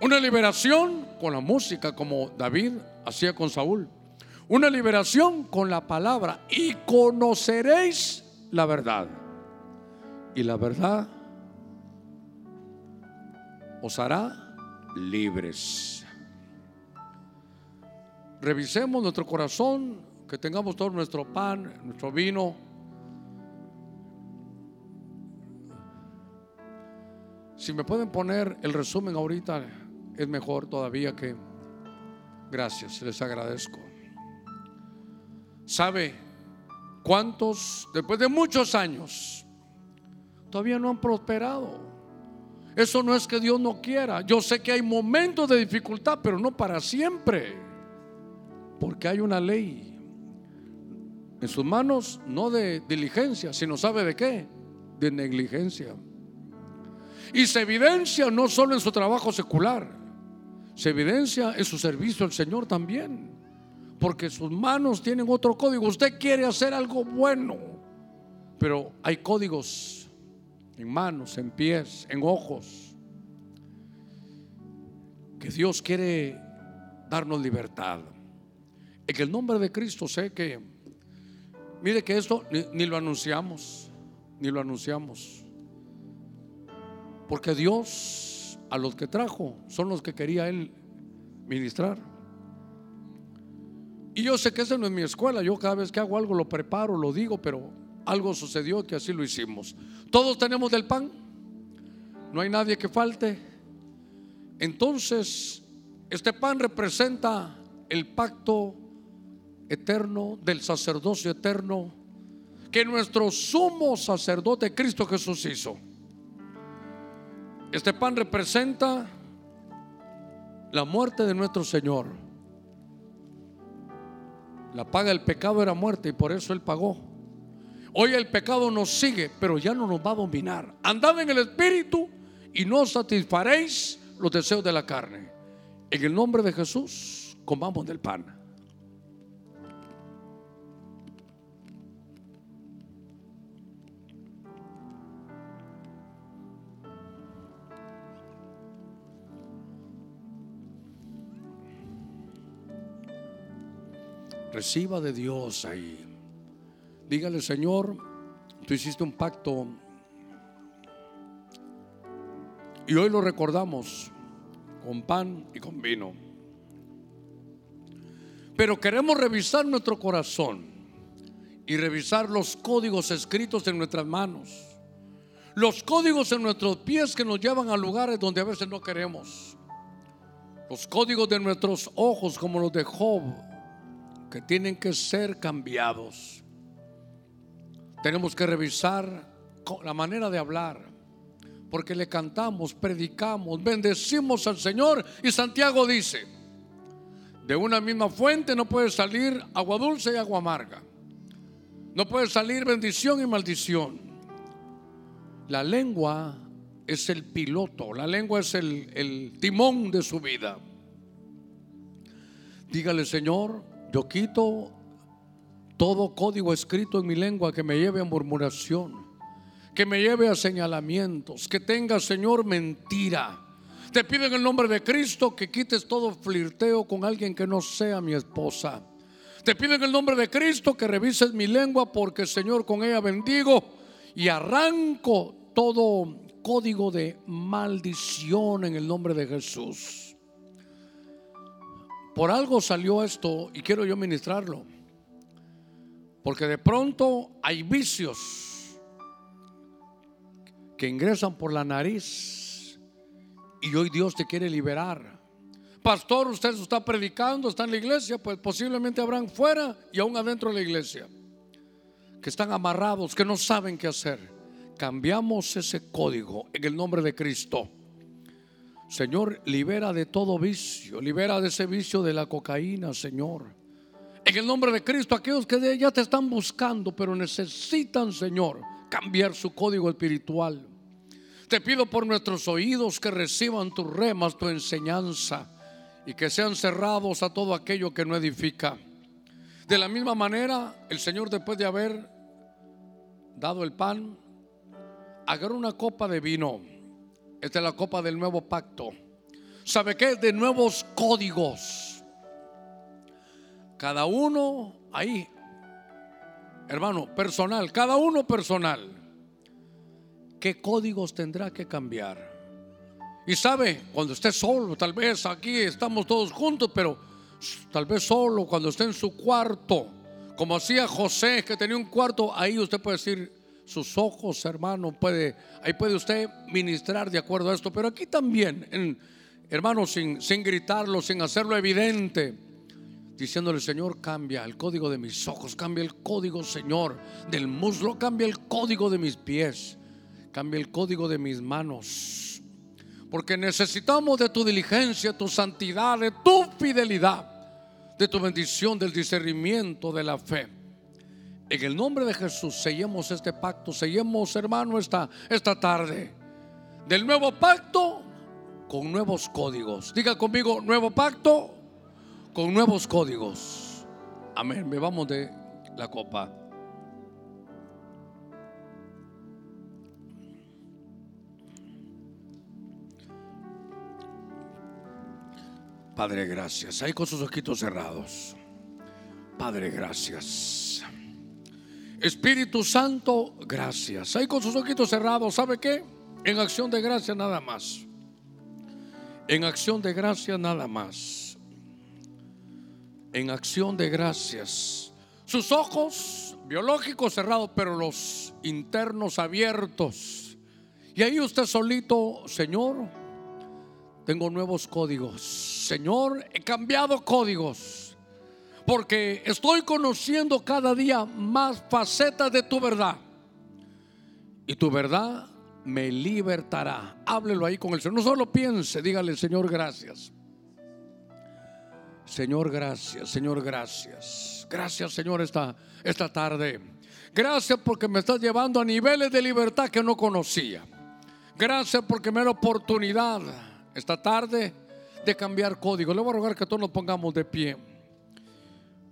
Una liberación con la música, como David hacía con Saúl. Una liberación con la palabra. Y conoceréis la verdad. Y la verdad os hará libres. Revisemos nuestro corazón, que tengamos todo nuestro pan, nuestro vino Si me pueden poner el resumen ahorita, es mejor todavía que... Gracias, les agradezco. ¿Sabe cuántos, después de muchos años, todavía no han prosperado? Eso no es que Dios no quiera. Yo sé que hay momentos de dificultad, pero no para siempre. Porque hay una ley en sus manos, no de diligencia, sino sabe de qué, de negligencia. Y se evidencia no solo en su trabajo secular, se evidencia en su servicio al Señor también. Porque sus manos tienen otro código. Usted quiere hacer algo bueno, pero hay códigos en manos, en pies, en ojos. Que Dios quiere darnos libertad. En el nombre de Cristo sé que, mire que esto ni, lo anunciamos, ni lo anunciamos. Porque Dios a los que trajo son los que quería Él ministrar. Y yo sé que esa no es mi escuela. Yo cada vez que hago algo lo preparo, lo digo, pero algo sucedió que así lo hicimos. Todos tenemos del pan. No hay nadie que falte. Entonces, este pan representa el pacto eterno, del sacerdocio eterno que nuestro sumo sacerdote Cristo Jesús hizo. Este pan representa la muerte de nuestro Señor. La paga del pecado era muerte y por eso Él pagó. Hoy el pecado nos sigue, pero ya no nos va a dominar. Andad en el Espíritu y no satisfaréis los deseos de la carne. En el nombre de Jesús, comamos del pan. Reciba de Dios ahí. Dígale, Señor, tú hiciste un pacto y hoy lo recordamos con pan y con vino. Pero queremos revisar nuestro corazón y revisar los códigos escritos en nuestras manos. Los códigos en nuestros pies que nos llevan a lugares donde a veces no queremos. Los códigos de nuestros ojos como los de Job que tienen que ser cambiados. Tenemos que revisar la manera de hablar, porque le cantamos, predicamos, bendecimos al Señor y Santiago dice, de una misma fuente no puede salir agua dulce y agua amarga. No puede salir bendición y maldición. La lengua es el piloto, la lengua es el, timón de su vida. Dígale, Señor, yo quito todo código escrito en mi lengua que me lleve a murmuración, que me lleve a señalamientos, que tenga, Señor, mentira. Te pido en el nombre de Cristo que quites todo flirteo con alguien que no sea mi esposa. Te pido en el nombre de Cristo que revises mi lengua porque, Señor, con ella bendigo y arranco todo código de maldición en el nombre de Jesús. Por algo salió esto y quiero yo ministrarlo. Porque de pronto hay vicios que ingresan por la nariz y hoy Dios te quiere liberar. Pastor, usted está predicando, está en la iglesia, pues posiblemente habrán fuera y aún adentro de la iglesia que están amarrados, que no saben qué hacer. Cambiamos ese código en el nombre de Cristo. Señor, libera de todo vicio, libera de ese vicio de la cocaína, Señor. En el nombre de Cristo, aquellos que ya te están buscando, pero necesitan, Señor, cambiar su código espiritual. Te pido por nuestros oídos que reciban tus remas, tu enseñanza, y que sean cerrados a todo aquello que no edifica. De la misma manera, el Señor, después de haber dado el pan, agarró una copa de vino esta es la copa del nuevo pacto. ¿Sabe qué? De nuevos códigos. Cada uno ahí, hermano, personal, cada uno personal. ¿Qué códigos tendrá que cambiar? Y sabe, cuando esté solo, tal vez aquí estamos todos juntos, pero tal vez solo, cuando esté en su cuarto, como hacía José, que tenía un cuarto, ahí usted puede decir, sus ojos, hermano, puede, ahí puede usted ministrar de acuerdo a esto, pero aquí también, hermano, sin gritarlo, sin hacerlo evidente, diciéndole, Señor, cambia el código de mis ojos, cambia el código, Señor, del muslo, cambia el código de mis pies, cambia el código de mis manos, porque necesitamos de tu diligencia, tu santidad, de tu fidelidad, de tu bendición, del discernimiento, de la fe. En el nombre de Jesús, sellemos este pacto, sellemos, hermano, esta, esta tarde. Del nuevo pacto con nuevos códigos. Diga conmigo, nuevo pacto con nuevos códigos. Amén. Me vamos de la copa. Padre, gracias. Ahí con sus ojitos cerrados. Padre, gracias. Espíritu Santo, gracias. Ahí con sus ojitos cerrados, ¿sabe qué? En acción de gracia nada más. En acción de gracia nada más. En acción de gracias. Sus ojos biológicos cerrados, pero los internos abiertos. Y ahí usted solito, Señor, tengo nuevos códigos. Señor, he cambiado códigos Porque estoy conociendo cada día más facetas de tu verdad. Y tu verdad me libertará. Háblelo ahí con el Señor. No solo piense, dígale, Señor, gracias. Señor, gracias, Señor, gracias. Gracias, Señor, esta, esta tarde. Gracias porque me estás llevando a niveles de libertad que no conocía. Gracias porque me da oportunidad esta tarde de cambiar código. Le voy a rogar que todos nos pongamos de pie.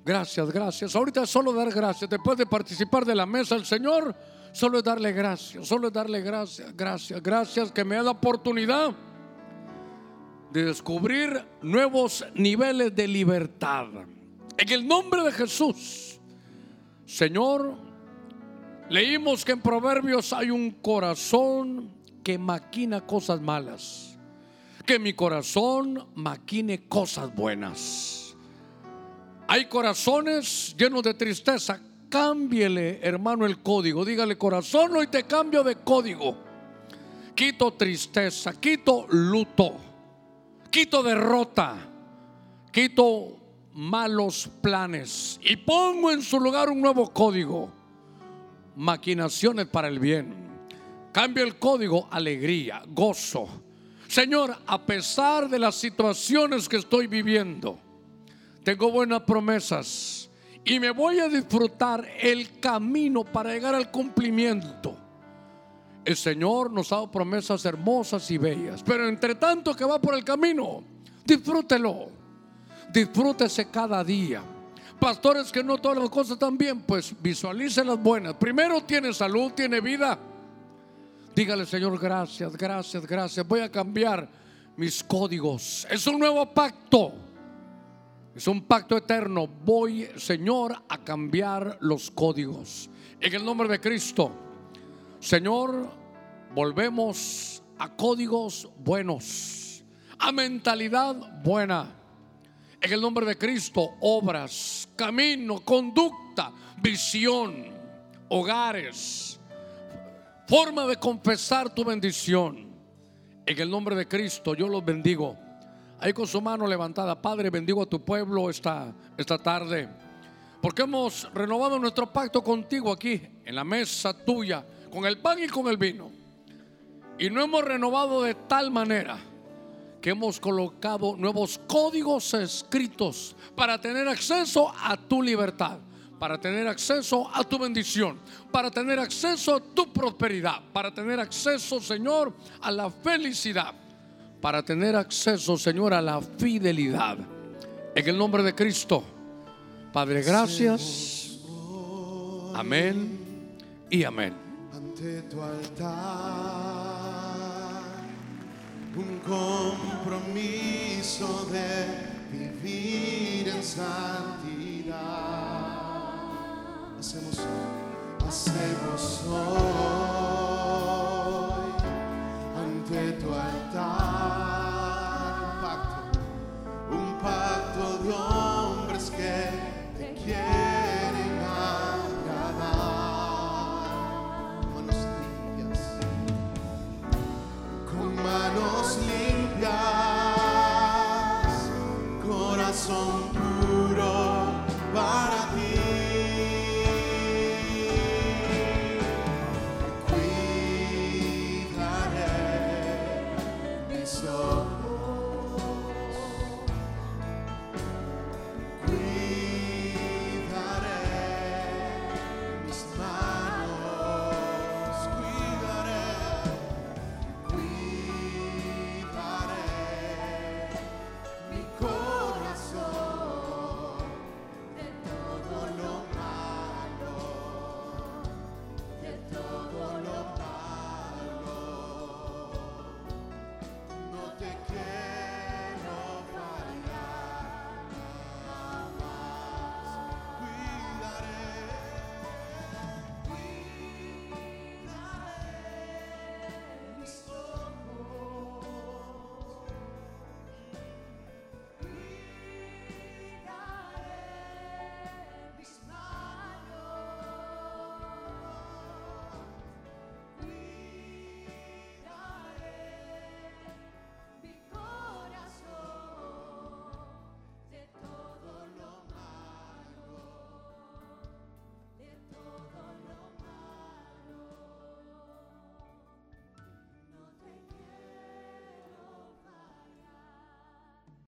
Gracias, gracias. Ahorita solo dar gracias. Después de participar de la mesa del Señor, solo es darle gracias. Solo es darle gracias, gracias, gracias que me da la oportunidad de descubrir nuevos niveles de libertad. En el nombre de Jesús, Señor, leímos que en Proverbios hay un corazón que maquina cosas malas. Que mi corazón maquine cosas buenas. Hay corazones llenos de tristeza. Cámbiele, hermano, el código. Dígale, corazón, hoy te cambio de código. Quito tristeza, quito luto, quito derrota, quito malos planes y pongo en su lugar un nuevo código. Maquinaciones para el bien. Cambio el código alegría, gozo. Señor, a pesar de las situaciones que estoy viviendo, tengo buenas promesas y me voy a disfrutar el camino para llegar al cumplimiento. El Señor nos ha dado promesas hermosas y bellas, pero entre tanto que va por el camino, disfrútelo, disfrútese cada día. Pastores que no todas las cosas están bien, pues visualice las buenas. Primero tiene salud, tiene vida. Dígale, Señor, gracias, gracias, gracias. Voy a cambiar mis códigos. Es un nuevo pacto. Es un pacto eterno. Voy, Señor, a cambiar los códigos. En el nombre de Cristo. Señor, volvemos a códigos buenos. A mentalidad buena. En el nombre de Cristo, obras, camino, conducta, visión, hogares forma de confesar tu bendición. En el nombre de Cristo yo los bendigo. Ahí con su mano levantada, Padre, bendigo a tu pueblo esta, esta tarde. Porque hemos renovado nuestro pacto contigo aquí, en la mesa tuya, con el pan y con el vino. Y no hemos renovado de tal manera que hemos colocado nuevos códigos escritos para tener acceso a tu libertad para tener acceso a tu bendición, para tener acceso a tu prosperidad, para tener acceso, Señor, a la felicidad, para tener acceso, Señor, a la fidelidad. En el nombre de Cristo, Padre, gracias. Amén y amén. Ante tu altar, un compromiso de vivir en santidad hacemos, hacemos hoy.